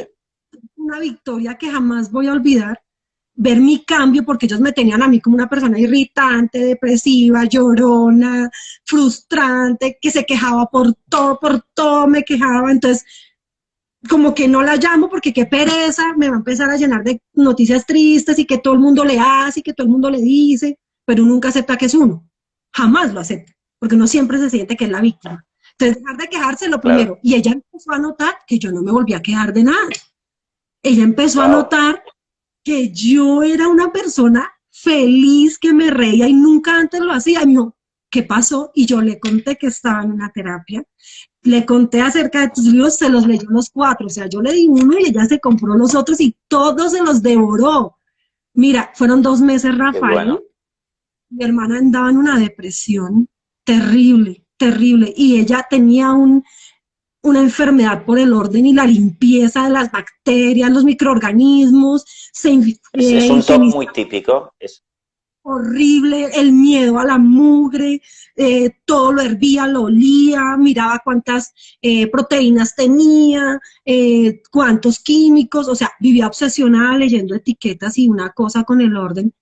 una victoria que jamás voy a olvidar, ver mi cambio, porque ellos me tenían a mí como una persona irritante, depresiva, llorona, frustrante, que se quejaba por todo, por todo me quejaba. Entonces, como que no la llamo porque qué pereza, me va a empezar a llenar de noticias tristes y que todo el mundo le hace y que todo el mundo le dice, pero nunca acepta que es uno. Jamás lo acepta, porque uno siempre se siente que es la víctima. Entonces, dejar de quejarse lo primero. Y ella empezó a notar que yo no me volví a quejar de nada. Ella empezó a notar que yo era una persona feliz que me reía y nunca antes lo hacía. Y dijo, ¿qué pasó? Y yo le conté que estaba en una terapia. Le conté acerca de tus libros, se los leyó los cuatro. O sea, yo le di uno y ella se compró los otros y todos se los devoró. Mira, fueron dos meses, Rafael. Mi hermana andaba en una depresión terrible, terrible. Y ella tenía un, una enfermedad por el orden y la limpieza de las bacterias, los microorganismos. Se, es, un top muy típico. Es horrible, el miedo a la mugre, eh, todo lo hervía, lo olía, miraba cuántas eh, proteínas tenía, eh, cuántos químicos, o sea, vivía obsesionada leyendo etiquetas y una cosa con el orden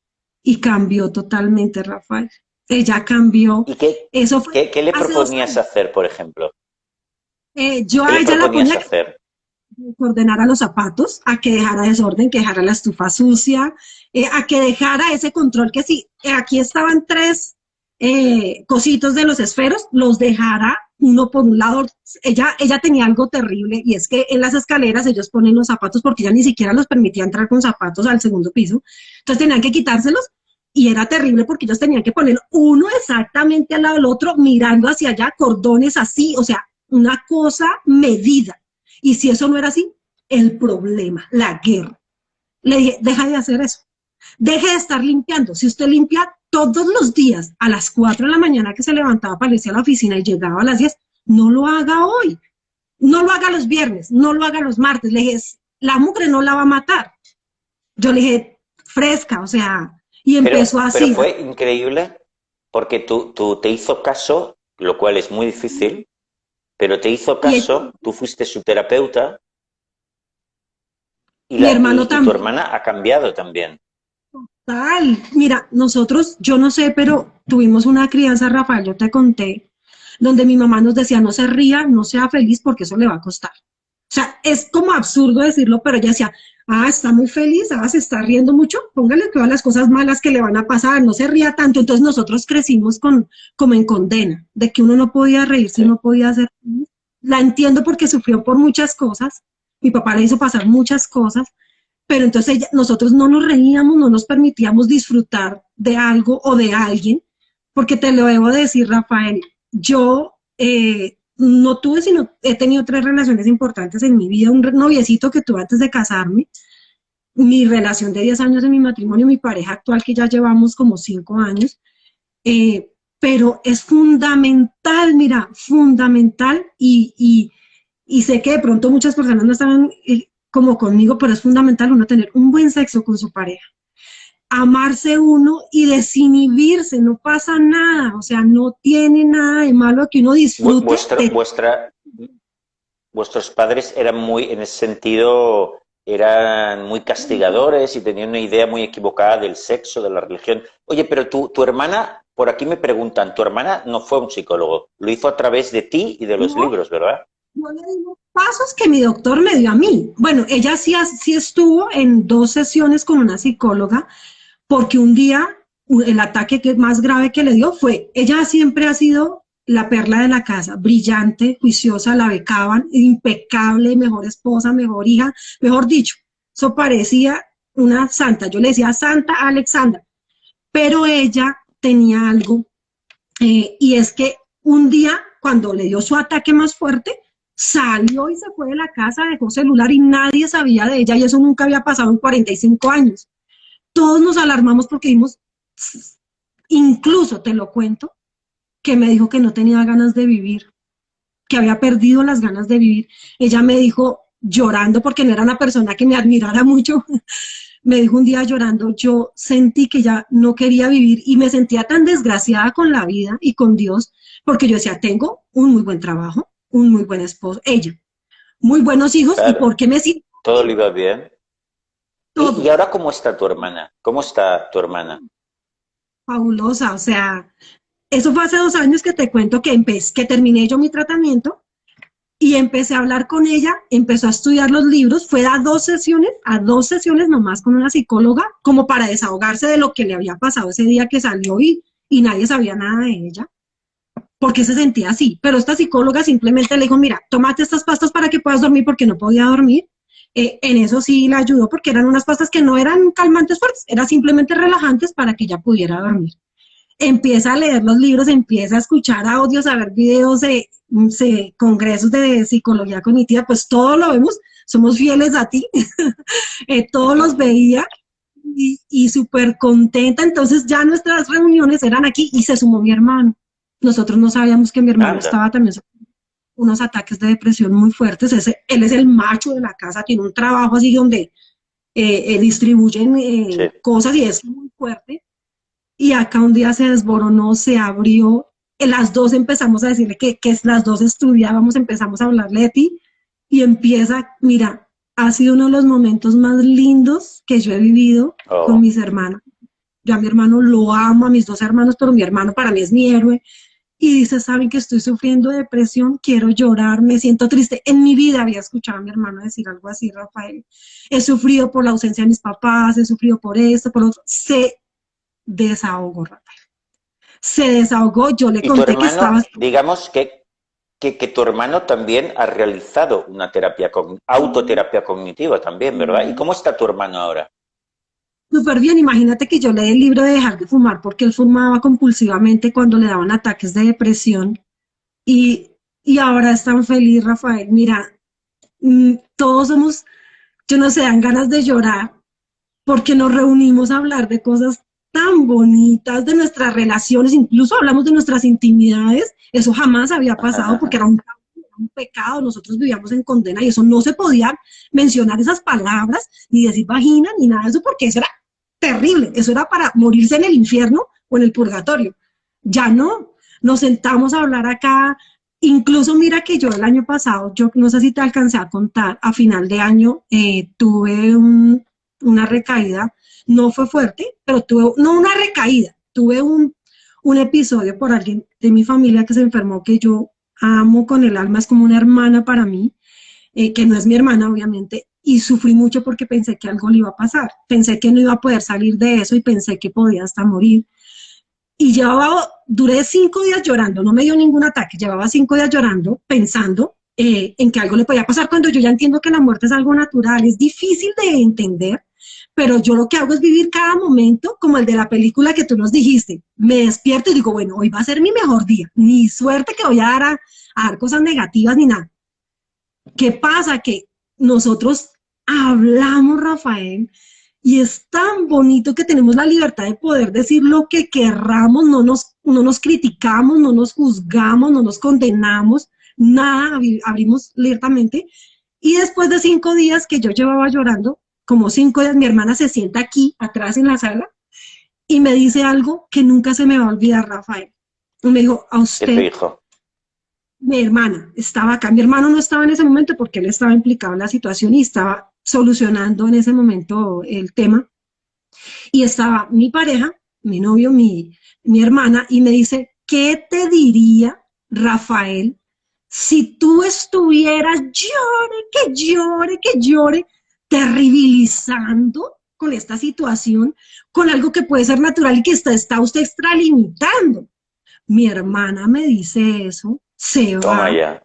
y cambió totalmente, Rafael. Ella cambió. ¿Y qué, Eso fue ¿qué, le proponías hacer, por ejemplo? yo a ella la ponía hacer? Ordenara los zapatos, a que dejara desorden, que dejara la estufa sucia, eh, a que dejara ese control que si eh, aquí estaban tres eh, cositos de los esferos, los dejara uno por un lado. Ella, ella tenía algo terrible y es que en las escaleras ellos ponen los zapatos porque ya ni siquiera los permitía entrar con zapatos al segundo piso. Entonces tenían que quitárselos y era terrible porque ellos tenían que poner uno exactamente al lado del otro, mirando hacia allá, cordones así, o sea, una cosa medida. Y si eso no era así, el problema, la guerra. Le dije, deja de hacer eso. Deje de estar limpiando. Si usted limpia todos los días a las 4 de la mañana que se levantaba para irse a la oficina y llegaba a las 10, no lo haga hoy. No lo haga los viernes, no lo haga los martes. Le dije, la mugre no la va a matar. Yo le dije, fresca, o sea, y empezó así. Pero fue increíble porque tú, tú te hizo caso, lo cual es muy difícil, pero te hizo caso, tú fuiste su terapeuta y, la, hermano tu hermana ha cambiado también. Total, mira, nosotros, yo no sé, pero tuvimos una crianza, Rafael, yo te conté, donde mi mamá nos decía, no se ría, no sea feliz porque eso le va a costar. O sea, es como absurdo decirlo, pero ella decía, ah, está muy feliz, ah, se está riendo mucho, póngale todas las cosas malas que le van a pasar, no se ría tanto. Entonces nosotros crecimos con, como en condena, de que uno no podía reírse, no podía hacer la entiendo porque sufrió por muchas cosas, mi papá le hizo pasar muchas cosas, pero entonces nosotros no nos reíamos, no nos permitíamos disfrutar de algo o de alguien, porque te lo debo decir, Rafael, yo eh, no tuve, sino he tenido tres relaciones importantes en mi vida, un noviecito que tuve antes de casarme, mi relación de 10 años en mi matrimonio, mi pareja actual que ya llevamos como 5 años, eh, pero es fundamental, mira, fundamental y, sé que de pronto muchas personas no están eh, como conmigo, pero es fundamental uno tener un buen sexo con su pareja. Amarse uno y desinhibirse, no pasa nada, o sea, no tiene nada de malo que uno disfrute. Vuestra, vuestros padres eran muy, en ese sentido, eran muy castigadores y tenían una idea muy equivocada del sexo, de la religión. Oye, pero tu, tu hermana por aquí me preguntan, tu hermana no fue un psicólogo, lo hizo a través de ti y de los libros, ¿verdad? Yo le digo pasos que mi doctor me dio a mí. Bueno, ella sí, sí estuvo en dos sesiones con una psicóloga, porque un día el ataque que más grave que le dio fue, ella siempre ha sido la perla de la casa, brillante, juiciosa, la becaban, impecable, mejor esposa, mejor hija, mejor dicho, eso parecía una santa. Yo le decía Santa Alexandra, pero ella tenía algo, eh, y es que un día, cuando le dio su ataque más fuerte, salió y se fue de la casa, dejó celular y nadie sabía de ella, y eso nunca había pasado en 45 años. Todos nos alarmamos porque vimos, incluso te lo cuento, que me dijo que no tenía ganas de vivir, que había perdido las ganas de vivir. Ella me dijo llorando porque no era una persona que me admirara [LAUGHS] mucho, me dijo un día llorando, yo sentí que ya no quería vivir y me sentía tan desgraciada con la vida y con Dios, porque yo decía, tengo un muy buen trabajo, un muy buen esposo, ella, muy buenos hijos, ¿y por qué me siento? Todo le iba bien. ¿Y, ahora cómo está tu hermana? ¿Cómo está tu hermana? Fabulosa, o sea, eso fue hace dos años que te cuento que, empecé, que terminé yo mi tratamiento y empecé a hablar con ella, empezó a estudiar los libros, fue a dos sesiones, a dos sesiones nomás con una psicóloga, como para desahogarse de lo que le había pasado ese día que salió y, y nadie sabía nada de ella, porque se sentía así. Pero esta psicóloga simplemente le dijo, mira, tómate estas pastas para que puedas dormir porque no podía dormir. Eh, en eso sí la ayudó porque eran unas pastas que no eran calmantes fuertes, eran simplemente relajantes para que ella pudiera dormir. Empieza a leer los libros, empieza a escuchar audios, a ver videos de, mm, congresos de psicología cognitiva, pues todo lo vemos, somos fieles a ti, [LAUGHS] eh, todos los veía y, y súper contenta. Entonces ya nuestras reuniones eran aquí y se sumó mi hermano. Nosotros no sabíamos que mi hermano estaba también unos ataques de depresión muy fuertes. Ese, él es el macho de la casa, tiene un trabajo así donde eh, eh, distribuyen eh, cosas y es muy fuerte. Y acá un día se desboronó, se abrió. las dos empezamos a decirle que, que las dos estudiábamos, empezamos a hablarle de ti y empieza, mira, ha sido uno de los momentos más lindos que yo he vivido oh. con mis hermanos. Yo a mi hermano lo amo, a mis dos hermanos, pero mi hermano para mí es mi héroe y dice, saben que estoy sufriendo depresión, quiero llorar, me siento triste. En mi vida había escuchado a mi hermano decir algo así, Rafael. He sufrido por la ausencia de mis papás, he sufrido por esto, por otro. Se desahogó, Rafael. Se desahogó, yo le conté que estaba... Digamos que, que, que, tu hermano también ha realizado una terapia, autoterapia cognitiva también, ¿verdad? ¿Y cómo está tu hermano ahora? Súper bien. Imagínate que yo leí el libro de dejar de fumar porque él fumaba compulsivamente cuando le daban ataques de depresión y, y ahora es tan feliz, Rafael. Mira, mm, todos somos, yo no sé, dan ganas de llorar porque nos reunimos a hablar de cosas tan bonitas, de nuestras relaciones, incluso hablamos de nuestras intimidades. Eso jamás había pasado porque era un un pecado, nosotros vivíamos en condena y eso no se podía mencionar esas palabras, ni decir vagina, ni nada de eso, porque eso era terrible, eso era para morirse en el infierno o en el purgatorio. Ya no, nos sentamos a hablar acá, incluso mira que yo el año pasado, yo no sé si te alcancé a contar, a final de año eh, tuve una recaída, no fue fuerte, pero tuve, no una recaída, tuve un, un episodio por alguien de mi familia que se enfermó que yo amo con el alma, es como una hermana para mí, eh, que no es mi hermana obviamente, y sufrí mucho porque pensé que algo le iba a pasar, pensé que no iba a poder salir de eso y pensé que podía hasta morir. Y llevaba, duré cinco días llorando, no me dio ningún ataque, llevaba cinco días llorando, pensando eh, en que algo le podía pasar cuando yo ya entiendo que la muerte es algo natural, es difícil de entender, pero yo lo que hago es vivir cada momento como el de la película que tú nos dijiste. Me despierto y digo, bueno, hoy va a ser mi mejor día, ni suerte que voy a dar, a dar cosas negativas ni nada. ¿Qué pasa? Que nosotros hablamos, Rafael, y es tan bonito que tenemos la libertad de poder decir lo que querramos, no nos, no nos criticamos, no nos juzgamos, no nos condenamos, nada, abrimos abiertamente. Y después de cinco días que yo llevaba llorando, como cinco días, mi hermana se sienta aquí, atrás en la sala, y me dice algo que nunca se me va a olvidar, Rafael. Y me dijo, a usted, mi hermana estaba acá. Mi hermano no estaba en ese momento porque él estaba implicado en la situación y estaba solucionando en ese momento el tema. Y estaba mi pareja, mi novio, mi, mi hermana, y me dice, ¿qué te diría Rafael si tú estuvieras llore, que llore, que llore, terribilizando con esta situación, con algo que puede ser natural y que está, está usted extralimitando? Mi hermana me dice eso se va.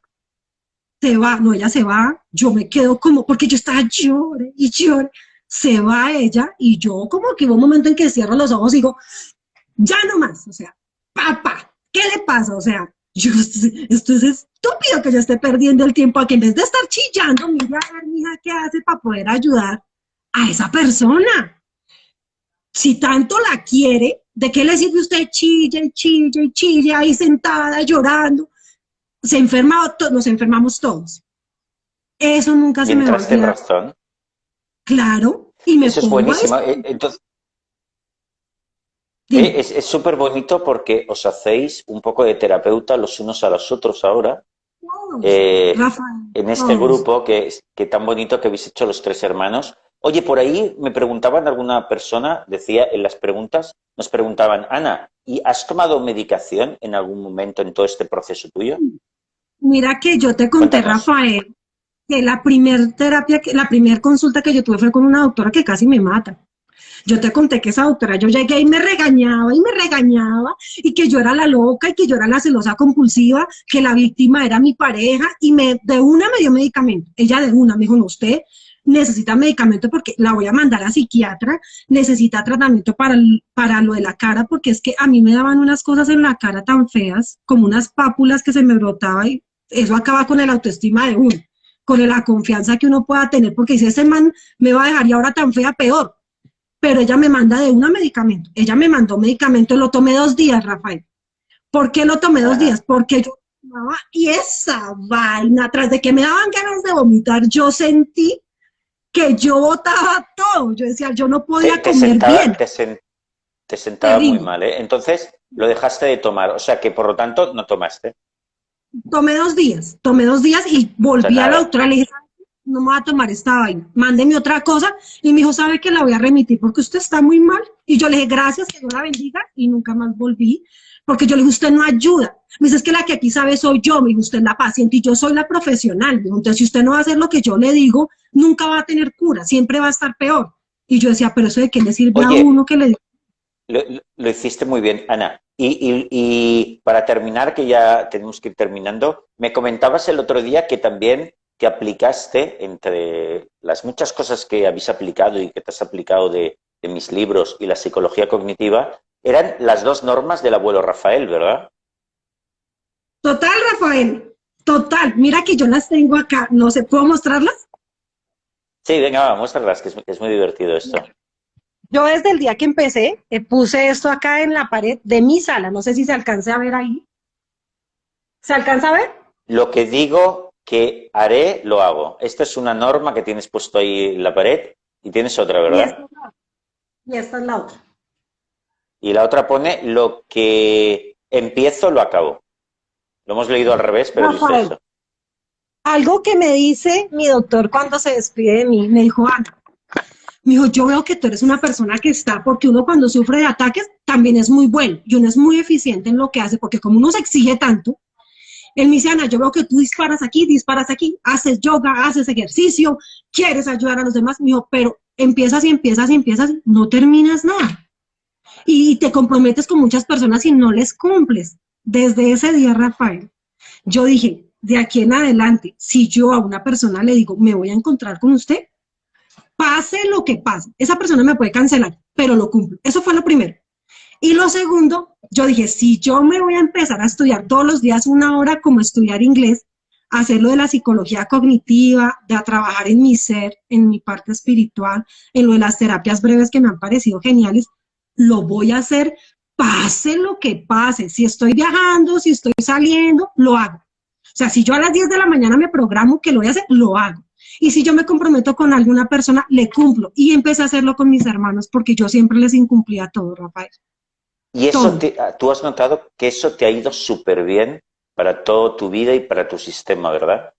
Se va, no, ella se va, yo me quedo como, porque yo estaba llore y llore, se va ella y yo como que hubo un momento en que cierro los ojos y digo, ya no más, o sea, papá, ¿qué le pasa? O sea, yo, esto es estúpido que yo esté perdiendo el tiempo aquí en vez de estar chillando, mira a ver, mija, qué hace para poder ayudar a esa persona. Si tanto la quiere, ¿de qué le sirve usted chille, chille, chille ahí sentada llorando? Se enferma, nos enfermamos todos. Eso nunca se me va a olvidar. razón. Claro, y me Eso es buenísimo. Eh, entonces, eh, es súper bonito porque os hacéis un poco de terapeuta los unos a los otros ahora. Eh, en este grupo que, que tan bonito que habéis hecho los tres hermanos. Oye, por ahí me preguntaban alguna persona, decía en las preguntas, nos preguntaban, Ana, ¿y has tomado medicación en algún momento en todo este proceso tuyo? Mira que yo te conté, Rafael, que la primer terapia, la primer consulta que yo tuve fue con una doctora que casi me mata. Yo te conté que esa doctora, yo llegué y me regañaba y me regañaba y que yo era la loca y que yo era la celosa compulsiva, que la víctima era mi pareja y me de una me dio medicamento. Ella de una me dijo, no, usted necesita medicamento porque la voy a mandar a psiquiatra, necesita tratamiento para, para lo de la cara, porque es que a mí me daban unas cosas en la cara tan feas, como unas pápulas que se me brotaba y eso acaba con el autoestima de uno, con la confianza que uno pueda tener, porque si ese man me va a dejar y ahora tan fea, peor. Pero ella me manda de una medicamento, ella me mandó medicamento, lo tomé dos días, Rafael. ¿Por qué lo tomé dos días? Porque yo y esa vaina, tras de que me daban ganas de vomitar, yo sentí que yo botaba todo. Yo decía, yo no podía comer bien. Te, sentaba muy mal, ¿eh? Entonces lo dejaste de tomar, o sea que por lo tanto no tomaste. Tomé dos días, tomé dos días y volví a la doctora, le dije, no me voy a tomar esta vaina, mándeme otra cosa. Y me dijo, ¿sabe que la voy a remitir porque usted está muy mal? Y yo le dije, gracias, que Dios la bendiga, y nunca más volví. Porque yo le dije, usted no ayuda. Me dice, es que la que aquí sabe soy yo. Me dijo, usted es la paciente y yo soy la profesional. Entonces, si usted no va a hacer lo que yo le digo, nunca va a tener cura, siempre va a estar peor. Y yo decía, pero eso de qué le sirve a uno que le lo, lo, hiciste muy bien, Ana. Y, y, para terminar, que ya tenemos que ir terminando, me comentabas el otro día que también te aplicaste entre las muchas cosas que habéis aplicado y que te has aplicado de, de mis libros y la psicología cognitiva, eran las dos normas del abuelo Rafael, ¿verdad? Total, Rafael, total. Mira que yo las tengo acá. No sé, ¿puedo mostrarlas? Sí, venga, va, muéstralas, que es, muy divertido esto. Yo desde el día que empecé, eh, puse esto acá en la pared de mi sala. No sé si se alcance a ver ahí. ¿Se alcanza a ver? Lo que digo que haré, lo hago. Esta es una norma que tienes puesto ahí en la pared y tienes otra, ¿verdad? y esta es la otra. Y la otra pone lo que empiezo, lo acabo. Lo hemos leído al revés, pero dice eso. Algo que me dice mi doctor cuando se despide de mí, me dijo, Ana, me dijo, yo veo que tú eres una persona que está, porque uno cuando sufre de ataques también es muy bueno y uno es muy eficiente en lo que hace, porque como uno se exige tanto, él me dice, Ana, yo veo que tú disparas aquí, disparas aquí, haces yoga, haces ejercicio, quieres ayudar a los demás, me dijo, pero empiezas y empiezas y empiezas, no terminas nada y te comprometes con muchas personas y no les cumples. Desde ese día, Rafael, yo dije, de aquí en adelante, si yo a una persona le digo, me voy a encontrar con usted, pase lo que pase, esa persona me puede cancelar, pero lo cumplo. Eso fue lo primero. Y lo segundo, yo dije, si yo me voy a empezar a estudiar todos los días una hora como estudiar inglés, hacerlo de la psicología cognitiva, de trabajar en mi ser, en mi parte espiritual, en lo de las terapias breves que me han parecido geniales, lo voy a hacer, pase lo que pase. Si estoy viajando, si estoy saliendo, lo hago. O sea, si yo a las 10 de la mañana me programo que lo voy a hacer, lo hago. Y si yo me comprometo con alguna persona, le cumplo. Y empecé a hacerlo con mis hermanos porque yo siempre les incumplía todo, Rafael. Y eso, ah, tú has notado que eso te ha ido súper bien para toda tu vida y para tu sistema, ¿verdad?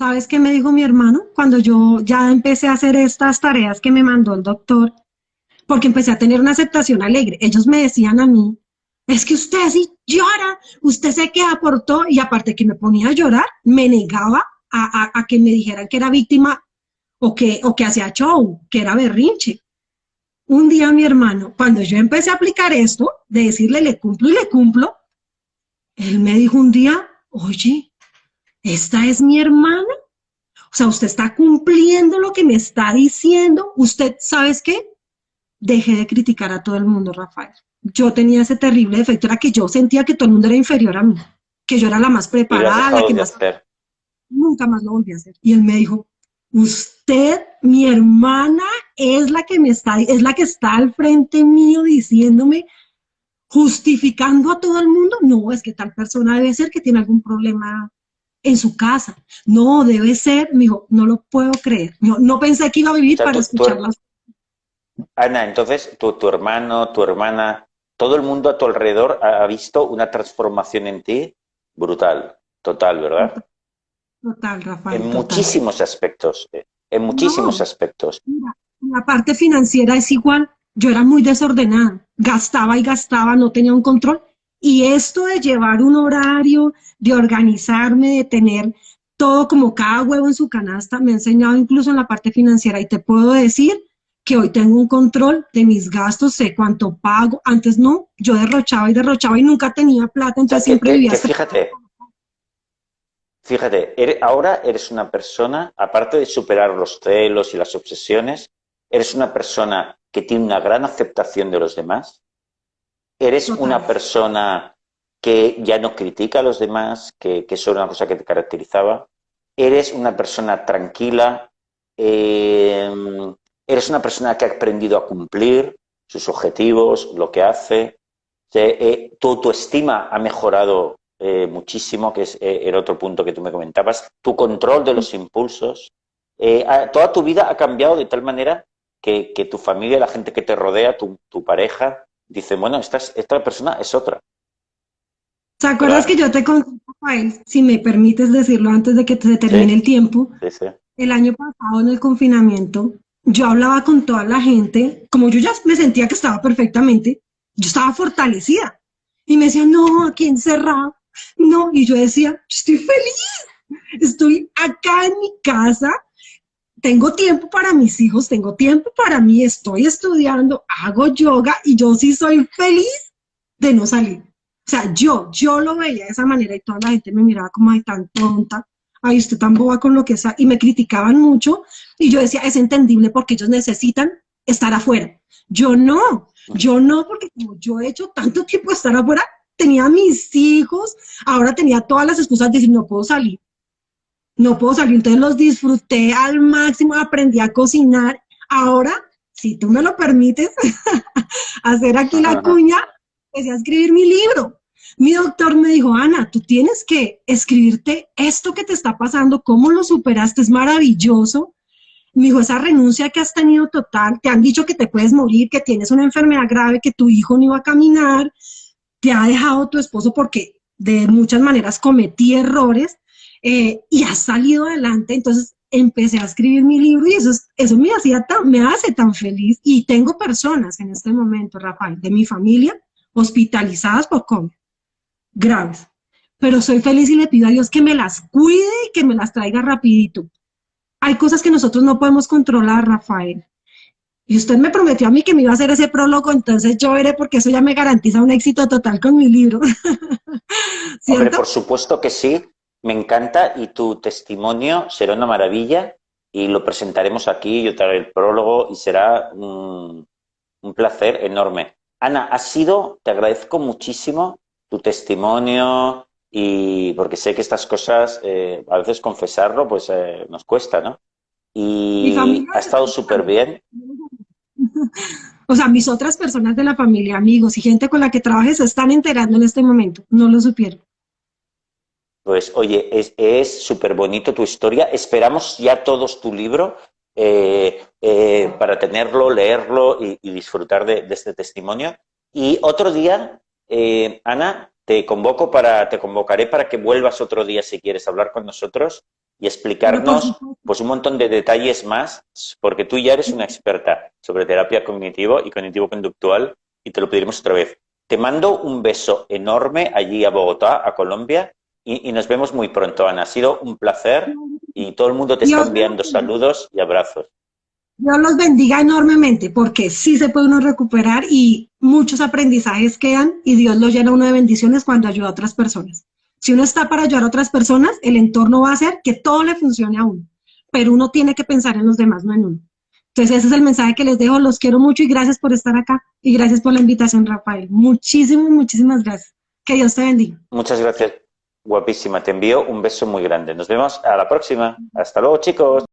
¿Sabes qué me dijo mi hermano? Cuando yo ya empecé a hacer estas tareas que me mandó el doctor, porque empecé a tener una aceptación alegre. Ellos me decían a mí, es que usted sí llora, usted se queda por todo, y aparte que me ponía a llorar, me negaba a, que me dijeran que era víctima o que, o que hacía show, que era berrinche. Un día mi hermano, cuando yo empecé a aplicar esto, de decirle le cumplo y le cumplo, él me dijo un día, oye, esta es mi hermana. O sea, usted está cumpliendo lo que me está diciendo. Usted, ¿sabes qué? Dejé de criticar a todo el mundo, Rafael. Yo tenía ese terrible defecto, era que yo sentía que todo el mundo era inferior a mí, que yo era la más preparada, la que más... Nunca más lo volví a hacer. Y él me dijo, usted, mi hermana, es la que me está, es la que está al frente mío diciéndome, justificando a todo el mundo. No, es que tal persona debe ser que tiene algún problema en su casa. No, debe ser, me dijo, no lo puedo creer. No, no pensé que iba a vivir para escucharlas. Ana, entonces tu, tu, hermano, tu hermana, todo el mundo a tu alrededor ha, visto una transformación en ti brutal, total, ¿verdad? Total, Rafael. En muchísimos aspectos, eh, en muchísimos aspectos. la parte financiera es igual. Yo era muy desordenada, gastaba y gastaba, no tenía un control. Y esto de llevar un horario, de organizarme, de tener todo como cada huevo en su canasta, me ha enseñado incluso en la parte financiera. Y te puedo decir que hoy tengo un control de mis gastos, sé cuánto pago. Antes no, yo derrochaba y derrochaba y nunca tenía plata, entonces siempre vivía. fíjate, fíjate, ahora eres una persona, aparte de superar los celos y las obsesiones, eres una persona que tiene una gran aceptación de los demás, eres una persona que ya no critica a los demás, que, eso era una cosa que te caracterizaba, eres una persona tranquila, em, eres una persona que ha aprendido a cumplir sus objetivos, lo que hace, eh, tu autoestima ha mejorado eh, muchísimo, que es el eh, otro punto que tú me comentabas, tu control de los impulsos, toda tu vida ha cambiado de tal manera que, tu familia, la gente que te rodea, tu, pareja, dice, bueno, esta, esta persona es otra. ¿Te acuerdas que yo te conté, Rafael, si me permites decirlo antes de que se termine el tiempo? El año pasado en el confinamiento, yo hablaba con toda la gente, como yo ya me sentía que estaba perfectamente, yo estaba fortalecida. Y me decían, no, aquí encerrado, no. Y yo decía, estoy feliz, estoy acá en mi casa, tengo tiempo para mis hijos, tengo tiempo para mí, estoy estudiando, hago yoga y yo sí soy feliz de no salir. O sea, yo, yo lo veía de esa manera y toda la gente me miraba como, ay, tan tonta, ay, usted tan boba con lo que está, y me criticaban mucho, y yo decía, es entendible porque ellos necesitan estar afuera. Yo no, yo no, porque como yo he hecho tanto tiempo estar afuera, tenía mis hijos, ahora tenía todas las excusas de decir, no puedo salir, no puedo salir, entonces los disfruté al máximo, aprendí a cocinar. Ahora, si tú me lo permites, [LAUGHS] hacer aquí la cuña, empecé a escribir mi libro. Mi doctor me dijo, Ana, tú tienes que escribirte esto que te está pasando, cómo lo superaste, es maravilloso. Me dijo, esa renuncia que has tenido total, te han dicho que te puedes morir, que tienes una enfermedad grave, que tu hijo no iba a caminar, te ha dejado tu esposo porque de muchas maneras cometí errores eh, y has salido adelante. Entonces empecé a escribir mi libro y eso, eso me, hacía tan, me hace tan feliz. Y tengo personas en este momento, Rafael, de mi familia, hospitalizadas por COVID graves. Pero soy feliz y le pido a Dios que me las cuide y que me las traiga rapidito. Hay cosas que nosotros no podemos controlar, Rafael. Y usted me prometió a mí que me iba a hacer ese prólogo, entonces yo veré porque eso ya me garantiza un éxito total con mi libro. [LAUGHS] Hombre, por supuesto que sí, me encanta y tu testimonio será una maravilla y lo presentaremos aquí, yo te haré el prólogo y será un, un placer enorme. Ana, ha sido, te agradezco muchísimo tu testimonio y porque sé que estas cosas, eh, a veces confesarlo, pues eh, nos cuesta, ¿no? Y ha estado súper bien. [LAUGHS] O sea, mis otras personas de la familia, amigos y gente con la que trabajes se están enterando en este momento, no lo supieron. Pues oye, es súper bonito tu historia. Esperamos ya todos tu libro eh, para tenerlo, leerlo y, disfrutar de, de, este testimonio. Y otro día eh, Ana, te convoco para, te convocaré para que vuelvas otro día si quieres hablar con nosotros y explicarnos pues un montón de detalles más, porque tú ya eres una experta sobre terapia cognitivo y cognitivo-conductual y te lo pediremos otra vez. Te mando un beso enorme allí a Bogotá, a Colombia, y, y nos vemos muy pronto, Ana. Ha sido un placer y todo el mundo te está enviando saludos y abrazos. Dios los bendiga enormemente porque sí se puede uno recuperar y muchos aprendizajes quedan y Dios lo llena uno de bendiciones cuando ayuda a otras personas. Si uno está para ayudar a otras personas, el entorno va a hacer que todo le funcione a uno, pero uno tiene que pensar en los demás, no en uno. Entonces ese es el mensaje que les dejo, los quiero mucho y gracias por estar acá y gracias por la invitación, Rafael. Muchísimas, muchísimas gracias. Que Dios te bendiga. Muchas gracias, guapísima. Te envío un beso muy grande. Nos vemos a la próxima. Hasta luego, chicos.